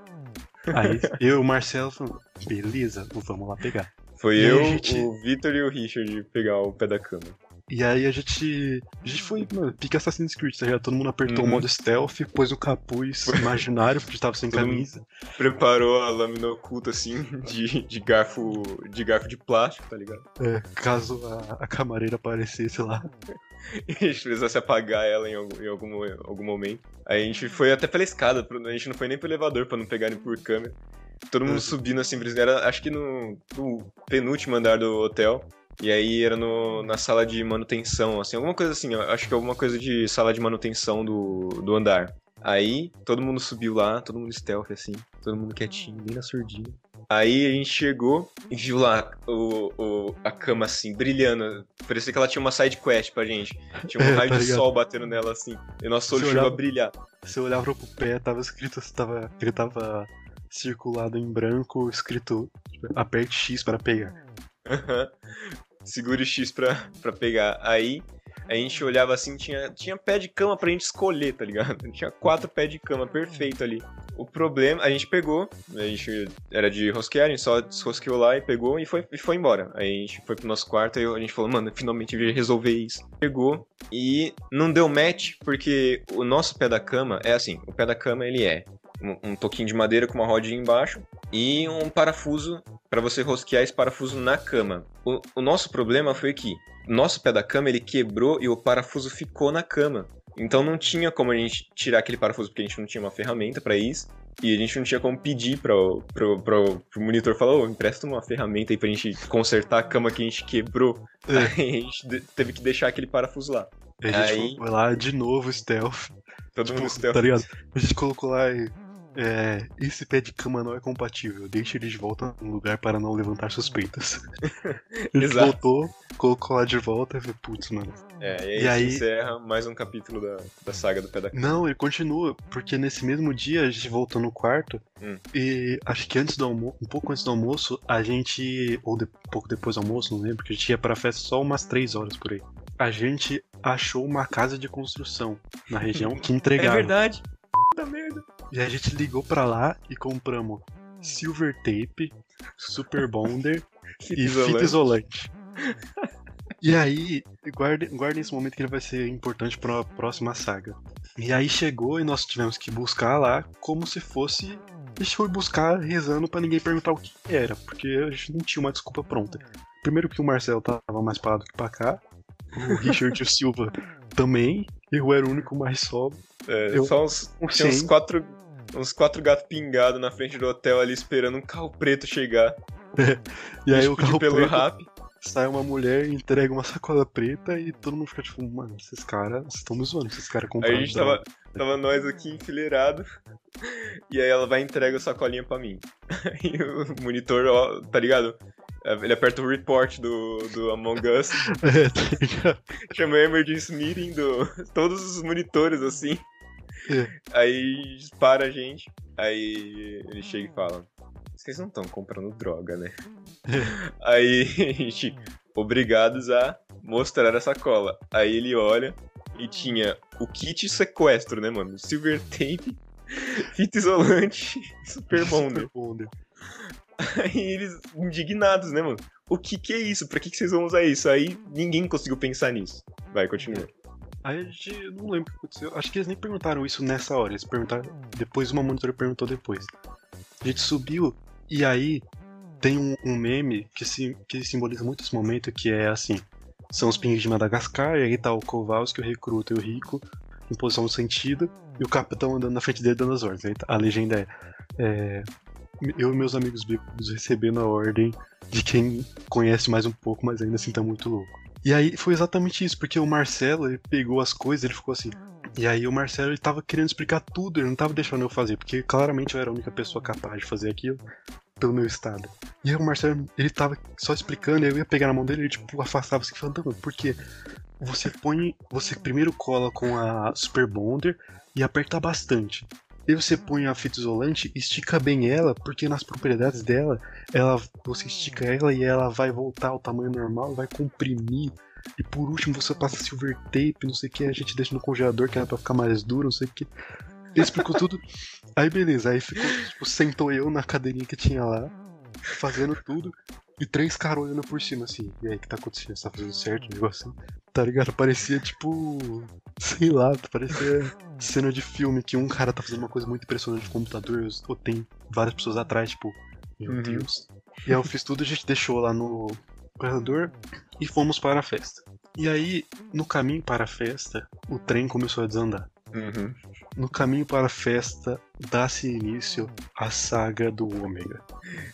Aí (laughs) eu e o Marcelo falamos: beleza, vamos lá pegar. Foi E eu, gente? o Victor e o Richard pegar o Pé da Cama. E aí a gente. A gente foi, mano, pique Assassin's Creed, tá ligado? Todo mundo apertou Uhum. o modo stealth, pôs o capuz imaginário, porque tava sem camisa. Preparou a lâmina oculta, assim, de, de garfo de garfo de plástico, tá ligado? É, caso a, a camareira aparecesse lá. (laughs) E a gente precisasse apagar ela em algum, em algum, algum momento. Aí a gente foi até pela escada, a gente não foi nem pro elevador pra não pegarem por câmera. Todo mundo Uhum. subindo assim, era, acho que no, no penúltimo andar do hotel. E aí era no, na sala de manutenção, assim, alguma coisa assim, eu acho que alguma coisa de sala de manutenção do, do andar. Aí todo mundo subiu lá, todo mundo stealth, assim, todo mundo quietinho, bem na surdinha. Aí a gente chegou e viu lá o, o- a cama assim, brilhando. Parecia que ela tinha uma side quest pra gente. Tinha um É, (laughs) raio tá de sol batendo nela assim. E nosso olho chegou a brilhar. Você olhava pro pé, tava escrito, tava, ele tava circulado em branco, escrito tipo, aperte X para pegar. Segure X pra, pra pegar. Aí A gente olhava assim, tinha, tinha pé de cama pra gente escolher, tá ligado? (laughs) Tinha quatro pés de cama, perfeito ali. O problema, a gente pegou, a gente era de rosquear, a gente só desrosqueou lá e pegou e foi, e foi embora. Aí a gente foi pro nosso quarto e a gente falou, mano, finalmente veio resolver isso. Pegou e não deu match, porque o nosso pé da cama é assim, o pé da cama ele é um, um toquinho de madeira com uma rodinha embaixo e um parafuso para você rosquear esse parafuso na cama. O, o nosso problema foi que nosso pé da cama ele quebrou e o parafuso ficou na cama. Então não tinha como a gente tirar aquele parafuso porque a gente não tinha uma ferramenta para isso. E a gente não tinha como pedir pro, pro monitor falar, ô, oh, empresta uma ferramenta aí pra gente consertar a cama que a gente quebrou. É. (laughs) Aí a gente teve que deixar aquele parafuso lá. A gente aí... foi lá de novo, stealth. Todo tipo, mundo stealth. Tá ligado? A gente colocou lá e é, esse pé de cama não é compatível. Deixe ele de volta no lugar para não levantar suspeitas. (laughs) ele voltou, colocou lá de volta e falou, putz, mano. É, e aí, e aí encerra mais um capítulo da, da saga do pé da cama. Não, ele continua, porque nesse mesmo dia a gente voltou no quarto hum. e acho que antes do almoço, um pouco antes do almoço, a gente, ou de, um pouco depois do almoço, não lembro, porque a gente ia pra festa só umas 3 horas por aí. A gente achou uma casa de construção na região (laughs) que entregava. É verdade. E a gente ligou pra lá e compramos silver tape, super bonder (laughs) e fita isolante. E aí, guardem, guarde esse momento que ele vai ser importante para a próxima saga. E aí chegou e nós tivemos que buscar lá como se fosse. A gente foi buscar rezando para ninguém perguntar o que era, porque a gente não tinha uma desculpa pronta. Primeiro que o Marcelo tava mais parado que pra cá, o Richard e o Silva também, eu era o único mais sóbrio. É, eu, só uns, uns quatro uns quatro gatos pingados na frente do hotel ali esperando um carro preto chegar. (laughs) E aí o carro pelo preto rap. sai uma mulher, entrega uma sacola preta e todo mundo fica tipo, mano, esses caras estão me zoando, esses caras compraram. Aí a gente tava, tava nós aqui enfileirado e aí ela vai e entrega a sacolinha pra mim. (laughs) E o monitor, ó, tá ligado? Ele aperta o report do, do Among Us. (laughs) é, tá ligado? Chama Emergency Meeting do todos os monitores assim. É. Aí para a gente, aí ele chega e fala: Vocês não estão comprando droga, né? É. (laughs) Aí a gente, obrigados a mostrar a sacola. Aí ele olha e tinha o kit sequestro, né, mano? Silver tape, (laughs) fita isolante, (laughs) super bonder. Super bonder. Aí eles indignados, né, mano? O que que é isso? Pra que, que vocês vão usar isso? Aí ninguém conseguiu pensar nisso. Vai, continua. Aí a gente não lembro o que aconteceu. Acho que eles nem perguntaram isso nessa hora. Eles perguntaram depois, uma monitora perguntou depois. A gente subiu e aí tem um, um meme que, se, que simboliza muito esse momento que é assim. São os pingos de Madagascar, e aí tá o Kowalski, o recruta e o Rico em posição sentido, e o capitão andando na frente dele dando as ordens. A legenda é, é eu e meus amigos bíblicos recebendo a ordem de quem conhece mais um pouco, mas ainda assim tá muito louco. E aí foi exatamente isso, porque o Marcelo, ele pegou as coisas, ele ficou assim. E aí o Marcelo, ele tava querendo explicar tudo, ele não tava deixando eu fazer, porque claramente eu era a única pessoa capaz de fazer aquilo pelo meu estado. E aí o Marcelo, ele tava só explicando, eu ia pegar na mão dele e ele, tipo, afastava assim, falando, não, porque você põe, você primeiro cola com a Super Bonder e aperta bastante. E você põe a fita isolante, estica bem ela, porque nas propriedades dela, ela você estica ela e ela vai voltar ao tamanho normal, vai comprimir. E por último você passa silver tape, não sei o que, a gente deixa no congelador que é pra ficar mais duro, não sei o que. Ele explicou tudo. Aí beleza, aí ficou, tipo, sentou eu na cadeirinha que tinha lá, fazendo tudo. E três caras olhando por cima, assim. E aí, o que tá acontecendo? Você tá fazendo certo o negócio assim? Tá ligado? Parecia tipo. Sei lá, parecia cena de filme que um cara tá fazendo uma coisa muito impressionante no computador ou tem várias pessoas atrás, tipo. Meu uhum. Deus. E aí eu fiz tudo, a gente deixou lá no corredor e fomos para a festa. E aí, no caminho para a festa, o trem começou a desandar. Uhum. No caminho para a festa, dá-se início à saga do Ômega.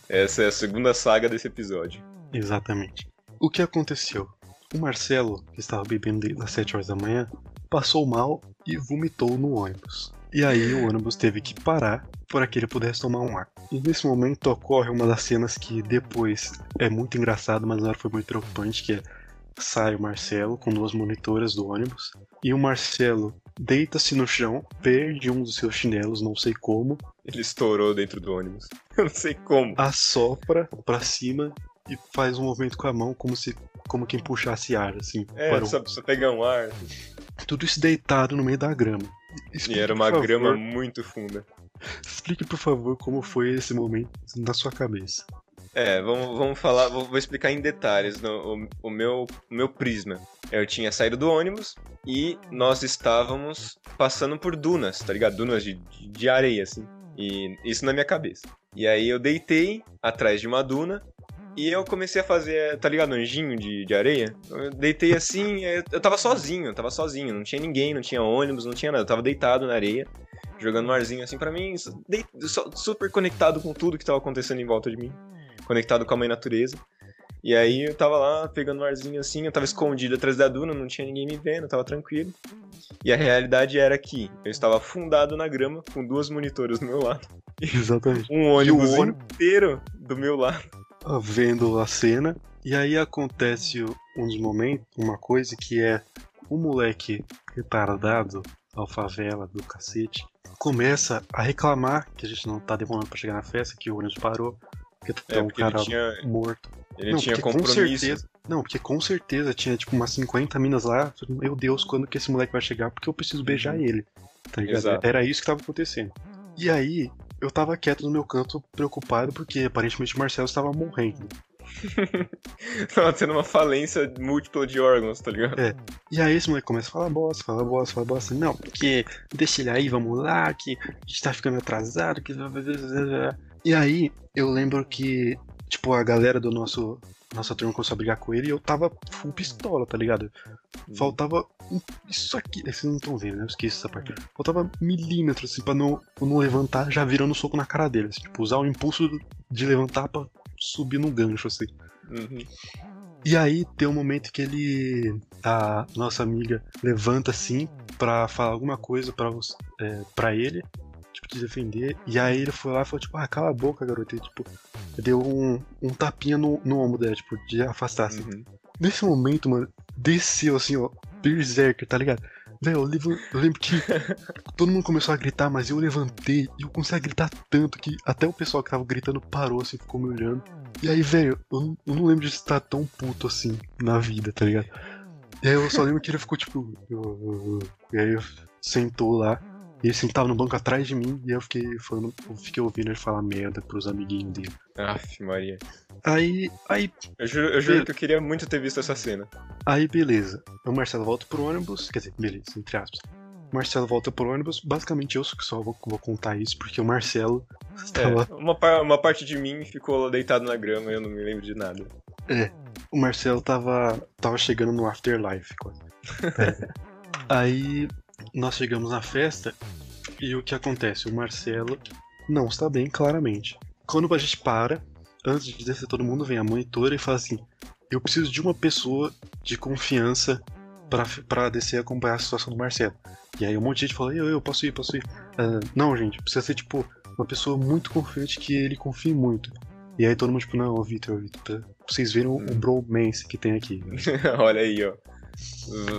Essa é a segunda saga desse episódio. Exatamente. O que aconteceu? O Marcelo, que estava bebendo desde as 7 horas da manhã, passou mal e vomitou no ônibus. E aí o ônibus teve que parar para que ele pudesse tomar um ar. E nesse momento ocorre uma das cenas que depois é muito engraçado, mas na hora foi muito preocupante, que é sai o Marcelo com duas monitoras do ônibus e o Marcelo deita-se no chão, perde um dos seus chinelos, não sei como. Ele estourou dentro do ônibus. (laughs) Eu não sei como. Assopra pra cima e faz um movimento com a mão como se como quem puxasse ar, assim. É, para o- só precisa pegar um ar. Tudo isso deitado no meio da grama. E Explique, era por uma grama muito funda. Explique, por favor, como foi esse momento na sua cabeça. É, vamos, vamos falar, vou, vou explicar em detalhes no- o, o meu, o meu prisma. Eu tinha saído do ônibus e nós estávamos passando por dunas, tá ligado? Dunas de, de, areia, assim. E isso na minha cabeça. E aí eu deitei atrás de uma duna e eu comecei a fazer, tá ligado? Anjinho de, de areia. Eu deitei assim, eu, tava sozinho, eu tava sozinho. Não tinha ninguém, não tinha ônibus, não tinha nada. Eu tava deitado na areia, jogando um arzinho assim pra mim, super conectado com tudo que tava acontecendo em volta de mim conectado com a mãe natureza. E aí eu tava lá pegando um arzinho assim, eu tava escondido atrás da duna, não tinha ninguém me vendo, tava tranquilo. E a realidade era que eu estava afundado na grama com duas monitoras do meu lado, (laughs) Exatamente. um ônibus ônibus- inteiro do meu lado. Ah, Vendo a cena. E aí acontece um dos momentos, uma coisa que é um moleque retardado, alfavela do cacete, começa a reclamar que a gente não tá demorando pra chegar na festa, que o ônibus parou, que tá É, um porque cara ele tinha, morto. ele não, tinha porque com compromisso. certeza. Não, porque com certeza tinha tipo umas 50 minas lá. Meu Deus, quando que esse moleque vai chegar? Porque eu preciso beijar ele. Tá ligado? Exato. Era isso que tava acontecendo. E aí, eu tava quieto no meu canto, preocupado, porque aparentemente o Marcelo estava morrendo. (laughs) Tava tendo uma falência múltipla de órgãos, tá ligado? É. E aí esse moleque começa a falar bosta, fala bosta, fala bosta. Não, porque deixa ele aí, vamos lá, que a gente tá ficando atrasado, que. E aí, eu lembro que, tipo, a galera do nosso. Nossa turma começou a brigar com ele e eu tava full pistola, tá ligado? Faltava um- isso aqui. Vocês não estão vendo, né? Eu esqueci essa parte. Faltava milímetros, assim, pra não, não levantar, já virando soco na cara dele. assim, tipo, usar o impulso de levantar pra subir no gancho, assim. Uhum. E aí tem um momento que ele. A nossa amiga levanta assim pra falar alguma coisa pra, você, é, pra ele, te defender. E aí ele foi lá e falou, tipo, ah, cala a boca, garoto. E, tipo, deu um, um tapinha no, no ombro dela, tipo, de afastar assim. Uhum. Nesse momento, mano, desceu assim, ó, Berserker, tá ligado? Velho, eu, lembro que (laughs) todo mundo começou a gritar, mas eu levantei e eu comecei a gritar tanto que até o pessoal que tava gritando parou assim, ficou me olhando. E aí, velho, eu, não- eu não lembro de estar tão puto assim na vida, tá ligado? E aí eu só lembro que ele ficou tipo. E aí eu sentou lá. E ele sentava no banco atrás de mim e eu fiquei falando, eu fiquei ouvindo ele falar merda pros amiguinhos dele. Aff, Maria. Aí, aí Eu juro, eu juro que eu queria muito ter visto essa cena. Aí, beleza. O Marcelo volta pro ônibus. Quer dizer, beleza, entre aspas. O Marcelo volta pro ônibus. Basicamente, eu que só vou, vou contar isso, porque o Marcelo estava. É, uma, uma parte de mim ficou deitado na grama e eu não me lembro de nada. O Marcelo tava, tava chegando no Afterlife, quase. É. (laughs) Aí, nós chegamos na festa. E o que acontece? O Marcelo não está bem, claramente. Quando a gente para, antes de descer todo mundo, vem a monitora e fala assim: Eu preciso de uma pessoa de confiança pra descer e acompanhar a situação do Marcelo. E aí um monte de gente fala: Eu, eu posso ir, posso ir. Ah, não, gente, precisa ser tipo uma pessoa muito confiante que ele confie muito. E aí todo mundo, tipo, não, Vitor, Vitor, pra vocês verem o, o bromance que tem aqui. (laughs) Olha aí, ó.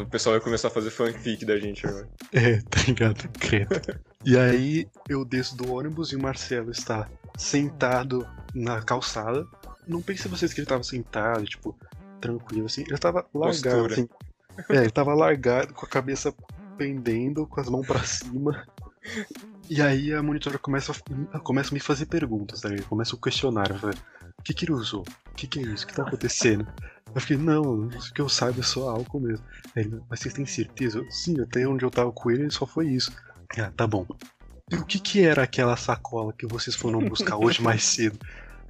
O pessoal vai começar a fazer fanfic da gente agora. É, tá ligado? Credo. E aí eu desço do ônibus e o Marcelo está sentado na calçada. Não pensei vocês que ele tava sentado, tipo, tranquilo, assim. Ele tava largado, Postura. assim. É, ele tava largado, com a cabeça pendendo, com as mãos pra cima. E aí a monitora começa a, começa a me fazer perguntas, tá ligado? Começa o questionário. Fala, o que que ele usou? O que que é isso? O que tá acontecendo? Eu fiquei, não, isso que eu saiba é só álcool mesmo. Aí ele, mas vocês têm certeza? Eu, Sim, até onde eu tava com ele só foi isso. Ah, tá bom. E o que que era aquela sacola que vocês foram buscar hoje mais cedo?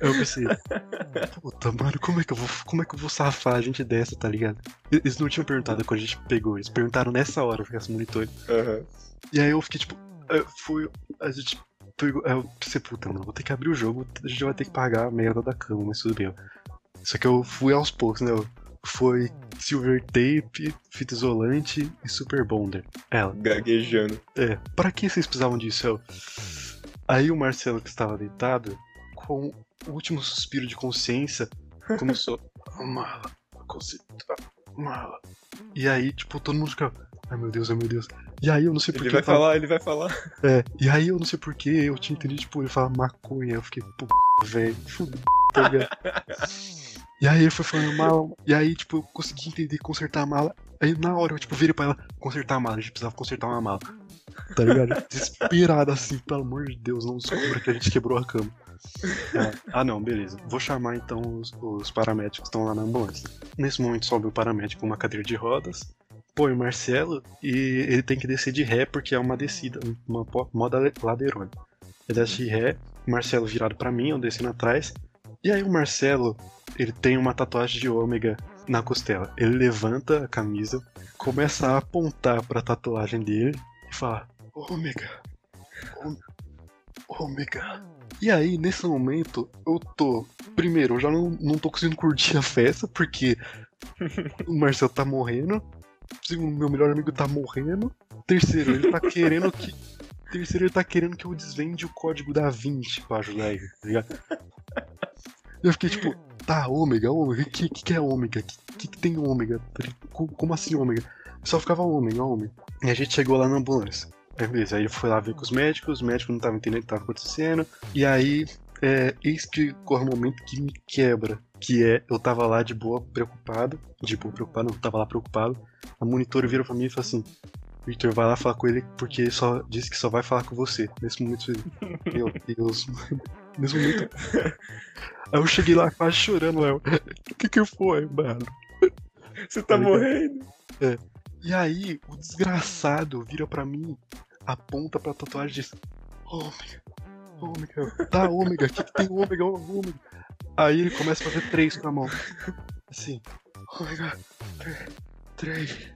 Eu pensei, puta, mano, como é que eu vou, como é que eu vou safar a gente dessa, tá ligado? Eles não tinham perguntado quando a gente pegou, eles perguntaram nessa hora, ficasse monitor. Aham. E aí eu fiquei tipo, fui, a gente eu pensei, puta, mano, vou ter que abrir o jogo, a gente vai ter que pagar a merda da cama, mas tudo bem. Só que eu fui aos poucos, né? Foi silver tape, fita isolante e super bonder. Ela, Gaguejando. é, pra que vocês precisavam disso? Eu... Aí o Marcelo, que estava deitado, com o último suspiro de consciência, começou. Mala, consciência, mala. E aí, tipo, todo mundo fica. Ai meu Deus, ai meu Deus. E aí eu não sei Ele porquê. vai eu tava- falar, ele vai falar. É, e aí eu não sei porquê, eu tinha entendido, tipo, ele fala maconha. Eu fiquei, pô, velho, fudeu, tá? (laughs) E aí ele foi falando mal, e aí, tipo, eu consegui entender consertar a mala. Aí na hora eu, tipo, virei pra ela consertar a mala, a gente precisava consertar uma mala. Tá ligado? (laughs) Desesperada assim, pelo amor de Deus, não descubra que a gente quebrou a cama. Ah não, beleza. Vou chamar então os, os paramédicos que estão lá na ambulância. Nesse momento sobe o paramédico uma cadeira de rodas, põe o Marcelo e ele tem que descer de ré porque é uma descida, uma moda ladeirona. Ele desce de ré, Marcelo virado para mim, eu descendo atrás. E aí o Marcelo, ele tem uma tatuagem de ômega na costela. Ele levanta a camisa, começa a apontar para a tatuagem dele e fala: Ômega, ômega. E aí, nesse momento, eu tô. Primeiro, eu já não, não tô conseguindo curtir a festa, porque o Marcelo tá morrendo. Segundo, meu melhor amigo tá morrendo. Terceiro, ele tá querendo que. Terceiro, ele tá querendo que eu desvende o código da 20 pra ajudar ele, tá ligado? Eu fiquei tipo, tá, ômega, ômega, o que, que, que é ômega? O que, que, que tem ômega? Como assim ômega? Só ficava ômega, ômega. E a gente chegou lá na ambulância. Aí beleza, aí ele foi lá ver com os médicos, os médicos não estavam entendendo o que estava acontecendo. E aí, é, eis que corre um momento que me quebra. Que é, eu tava lá de boa, preocupado. De boa, preocupado, não, tava lá preocupado. A monitora vira pra mim e fala assim: Victor, vai lá falar com ele porque ele só disse que só vai falar com você. Nesse momento, (laughs) meu Deus, mano. Nesse momento. (laughs) Aí eu cheguei lá quase chorando, Léo. O que que foi, mano? Você tá morrendo? É. E aí, o desgraçado vira pra mim, aponta pra tatuagem e diz: Ômega, ômega, tá ômega, o que, que tem ômega, ômega? Aí ele começa a fazer três com a mão. Assim, ômega, três.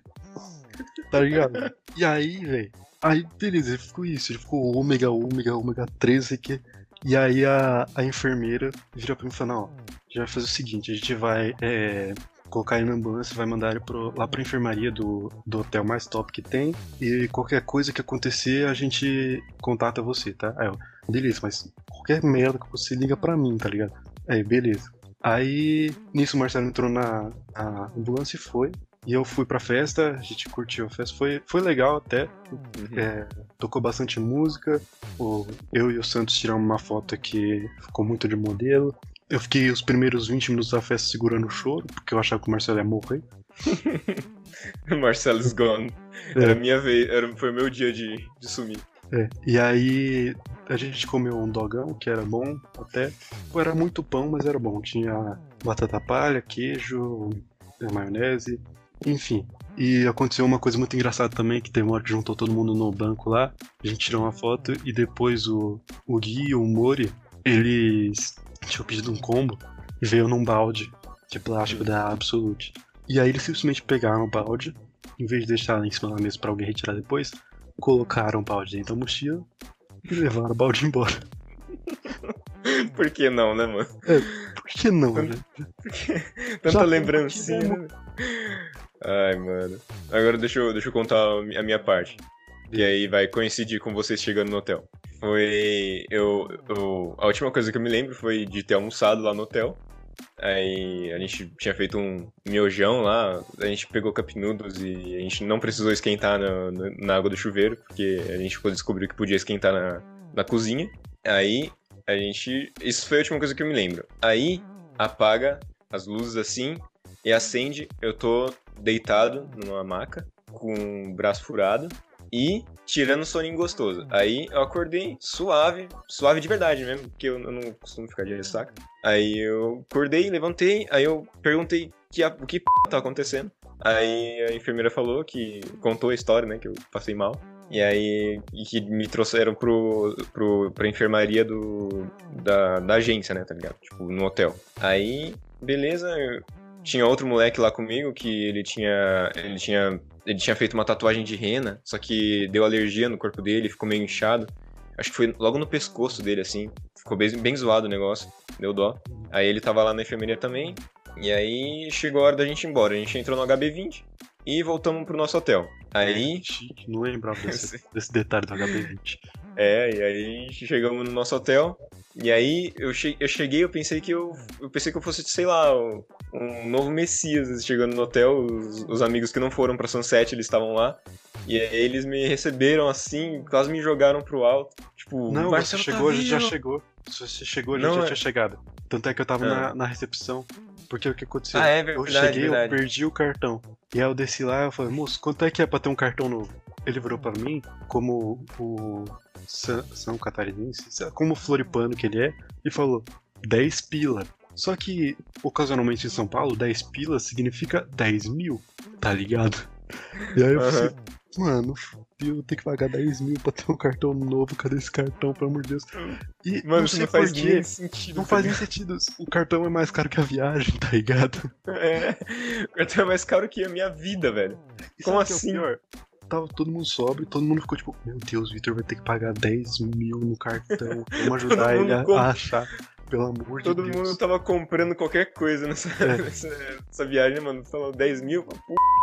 Tá ligado? E aí, velho. Aí, beleza, ficou isso. Ele ficou ômega, ômega, ômega 13, que. E aí a, a enfermeira vira pra mim e fala, não, a gente vai fazer o seguinte, a gente vai é, colocar ele na ambulância, vai mandar ele pro, lá pra enfermaria do, do hotel mais top que tem, e qualquer coisa que acontecer, a gente contata você, tá? Aí eu, beleza, mas qualquer merda que você liga pra mim, tá ligado? Aí, beleza. Aí, nisso o Marcelo entrou na ambulância e foi. E eu fui pra festa, a gente curtiu a festa, foi, foi legal até. Uhum. É, tocou bastante música. O, eu e o Santos tiramos uma foto que ficou muito de modelo. Eu fiquei os primeiros 20 minutos da festa segurando o choro, porque eu achava que o Marcelo ia morrer. (laughs) Marcelo's gone. É. Era minha vez, era, foi meu dia de, de sumir. É, e aí a gente comeu um dogão, que era bom até. Era muito pão, mas era bom. Tinha batata palha, queijo, maionese. Enfim. E aconteceu uma coisa muito engraçada também, que tem uma hora que juntou todo mundo no banco lá, a gente tirou uma foto e depois o, o Gui e o Mori, eles tinham pedido um combo e veio num balde de plástico da Absolute. E aí eles simplesmente pegaram o balde, em vez de deixar em cima da mesa pra alguém retirar depois, colocaram o balde dentro da mochila e levaram o balde (laughs) embora. Por que não, né, mano? É, por que não, né? Tanta lembrancinha. Né? Ai, mano. Agora deixa eu, deixa eu contar a minha parte. E aí vai coincidir com vocês chegando no hotel. Foi. Eu, eu, a última coisa que eu me lembro foi de ter almoçado lá no hotel. Aí a gente tinha feito um miojão lá, a gente pegou cup noodles e a gente não precisou esquentar na, na, na água do chuveiro, porque a gente descobriu que podia esquentar na, na cozinha. Aí a gente. Isso foi a última coisa que eu me lembro. Aí apaga as luzes assim e acende. Eu tô deitado numa maca, com o braço furado e tirando um soninho gostoso. Aí eu acordei suave, suave de verdade mesmo, porque eu, eu não costumo ficar de ressaca. Aí eu acordei, levantei, aí eu perguntei que, o que p tá acontecendo. Aí a enfermeira falou que contou a história, né, que eu passei mal. E aí e que me trouxeram pro, pro, pra enfermaria do, da, da agência, né, tá ligado? Tipo, no hotel. Aí, beleza, tinha outro moleque lá comigo que ele tinha. Ele tinha. Ele tinha feito uma tatuagem de rena, só que deu alergia no corpo dele, ficou meio inchado. Acho que foi logo no pescoço dele, assim. Ficou bem, bem zoado o negócio. Deu dó. Aí ele tava lá na enfermeria também. E aí chegou a hora da gente ir embora. A gente entrou no HB20 e voltamos pro nosso hotel. Aí. Chique, não lembrava desse, (laughs) desse detalhe do HB20. É, e aí chegamos no nosso hotel. E aí eu, che eu cheguei, eu pensei que eu. Eu pensei que eu fosse, sei lá, um novo Messias chegando no hotel. Os, os amigos que não foram pra Sunset, eles estavam lá. E aí eles me receberam assim, quase me jogaram pro alto. Tipo, não, você chegou, tá a gente já chegou. Se você chegou, a gente não, já é... tinha chegado. Tanto é que eu tava é. na, na recepção. Porque o que aconteceu? Ah, é eu verdade, cheguei, verdade. eu perdi o cartão. E aí eu desci lá e eu falei, moço, quanto é que é pra ter um cartão novo? Ele virou pra mim, como o São, São Catarinense, como floripano que ele é, e falou, 10 pila. Só que, ocasionalmente em São Paulo, 10 pila significa 10 mil, tá ligado? E aí eu falei, mano, eu ter que pagar 10 mil pra ter um cartão novo, cadê esse cartão, pelo amor de Deus? E Mano, não não faz nem sentido. não faz nem sentido. O cartão é mais caro que a viagem, tá ligado? É, o cartão é mais caro que a minha vida, velho. E Como é assim? pior? Tava todo mundo sobre, todo mundo ficou tipo, meu Deus, o Victor vai ter que pagar 10 mil no cartão. Vamos (laughs) ajudar Todo ele a, achar. Pelo amor de Todo Deus. mundo tava comprando qualquer coisa nessa, É. (laughs) nessa, nessa viagem, mano. Falou 10 mil, pô,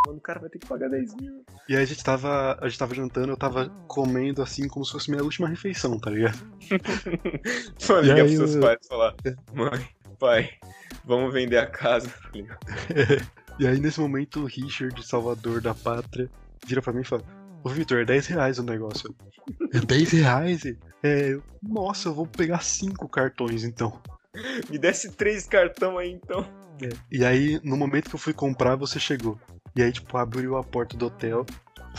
mano, o cara vai ter que pagar 10 mil. E aí a gente tava. A gente tava jantando, eu tava comendo assim como se fosse minha última refeição, tá ligado? (laughs) Ligar aí, pros seus eu- pais e falar, mãe, pai, vamos vender a casa. tá ligado? E aí nesse momento o Richard, salvador da pátria, vira pra mim e fala. Ô Victor, é 10 reais o negócio. É 10 reais? É. Nossa, eu vou pegar 5 cartões então. Me desse três cartão aí, então. E aí, no momento que eu fui comprar, você chegou. E aí, tipo, abriu a porta do hotel.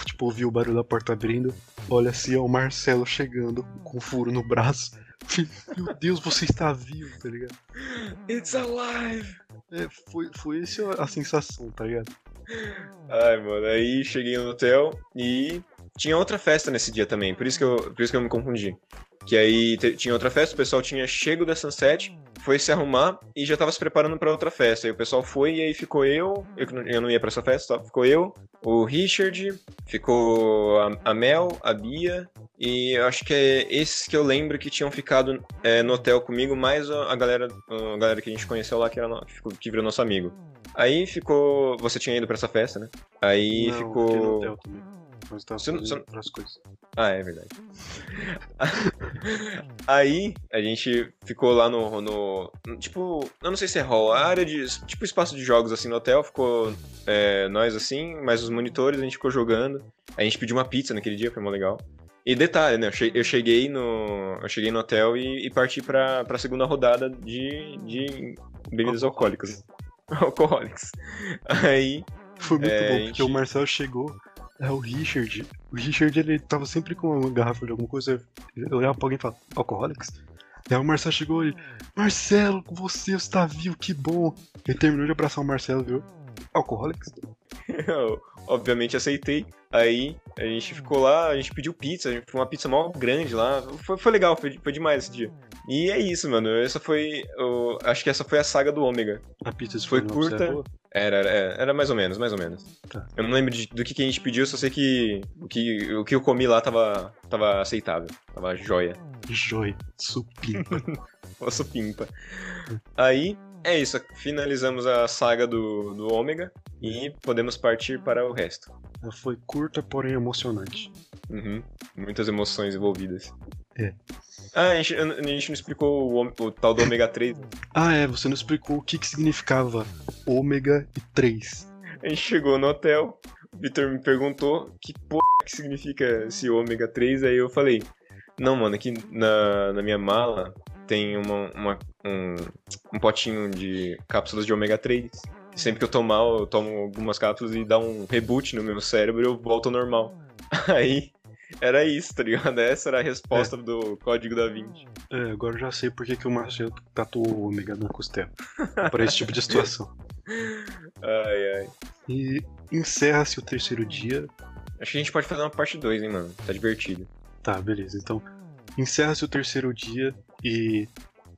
Tipo, ouvi o barulho da porta abrindo. Olha assim, é o Marcelo chegando com um furo no braço. (laughs) Meu Deus, você está vivo, tá ligado? It's alive! É, foi, foi essa a sensação, tá ligado? Ai, mano, aí cheguei no hotel e tinha outra festa nesse dia também, por isso que eu, por isso que eu me confundi. Que aí tinha outra festa, o pessoal tinha chego da Sunset, foi se arrumar e já tava se preparando pra outra festa. Aí o pessoal foi e aí ficou eu, eu, eu não ia pra essa festa, só ficou eu, o Richard, ficou a, a Mel, a Bia e eu acho que é esses que eu lembro que tinham ficado é, no hotel comigo, mais a, galera, a galera que a gente conheceu lá que, era que virou nosso amigo. Aí ficou. Você tinha ido pra essa festa, né? Aí Não, eu fiquei no ficou. hotel também. Mas tava Você não- você não- outras coisas. Ah, é verdade. (laughs) Aí a gente ficou lá no, no. Tipo, eu não sei se é hall, a área de. Tipo espaço de jogos assim no hotel. Ficou é, nós assim, mais os monitores, a gente ficou jogando. A gente pediu uma pizza naquele dia, foi mó legal. E detalhe, né? Eu eu cheguei no. Eu cheguei no hotel e, e parti pra, pra segunda rodada de, de bebidas alcoólicas. (laughs) Alcoólicas. Aí. Foi muito É, bom, porque gente- o Marcel chegou. É o Richard. O Richard, ele tava sempre com uma garrafa de alguma coisa. Eu olhava pra alguém e falava, Alcoholics? Aí o Marcel chegou e. Marcelo, com você, você tá vivo, que bom. Ele terminou de abraçar o Marcelo, viu? Alcoholics? (laughs) Eu, obviamente aceitei. Aí a gente ficou lá, a gente pediu pizza, a gente foi uma pizza mó grande lá. Foi, foi legal, foi, foi demais esse dia. E é isso, mano. Essa foi. o- acho que essa foi a saga do Ômega. A pizza Foi for curta. Era, era, era mais ou menos, mais ou menos. Tá. Eu não lembro de- do que, que a gente pediu, só sei que o que, o que eu comi lá tava, tava aceitável. Tava joia. Joia, supimpa. (laughs) Osso pimpa. Aí, é isso. Finalizamos a saga do, do Ômega e podemos partir para o resto. Ela foi curta, porém emocionante. Uhum. Muitas emoções envolvidas. É. Ah, a gente, a gente não explicou o, o tal do ômega 3. (laughs) Ah, é, você não explicou o que que significava ômega e 3. A gente chegou no hotel, o Victor me perguntou que porra que significa esse ômega 3, aí eu falei, não, mano, aqui na, na minha mala tem uma, uma- um, um potinho de cápsulas de ômega 3. Sempre que eu tô mal, eu tomo algumas cápsulas e dá um reboot no meu cérebro e eu volto ao normal. (laughs) Aí, era isso, tá ligado? Essa era a resposta do código da Vinci. É, agora eu já sei por que, que o Marcelo tatuou ômega na costela. Pra esse tipo de situação. (laughs) Ai, ai. E encerra-se o terceiro dia. Acho que a gente pode fazer uma parte 2, hein, mano? Tá divertido. Tá, beleza. Então, encerra-se o terceiro dia e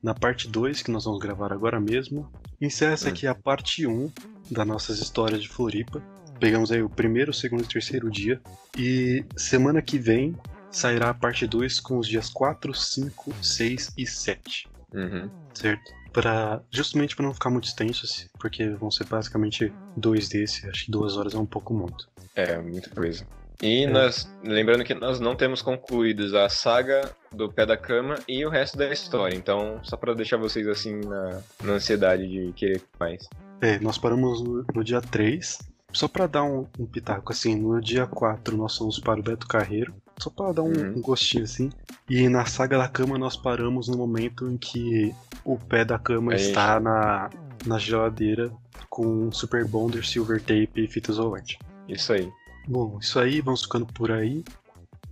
na parte 2, que nós vamos gravar agora mesmo, encerra-se Hum. aqui a parte 1 das nossas histórias de Floripa. Pegamos aí o primeiro, o segundo e o terceiro dia. E semana que vem sairá a parte 2 com os dias 4, 5, 6 e 7. Uhum. certo? Pra, justamente para não ficar muito extenso, assim, porque vão ser basicamente dois desses, acho que duas horas é um pouco muito. É, muita coisa. E É. nós, lembrando que nós não temos concluídos a saga do pé da cama e o resto da história. Então, só pra deixar vocês assim na, na ansiedade de querer mais. É, nós paramos no, no dia 3, só pra dar um, um pitaco, assim, no dia 4 nós fomos para o Beto Carreiro, só pra dar um, Uhum. um gostinho assim, e na saga da cama nós paramos no momento em que o pé da cama gente- está na, na geladeira com Super Bonder, Silver Tape e fita isolante. Isso aí. Bom, isso aí, vamos ficando por aí.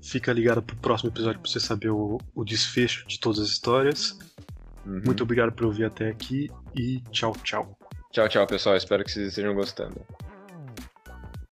Fica ligado pro próximo episódio pra você saber o, o desfecho de todas as histórias. Uhum. Muito obrigado por ouvir até aqui e tchau, tchau. Tchau, tchau, pessoal. Espero que vocês estejam gostando.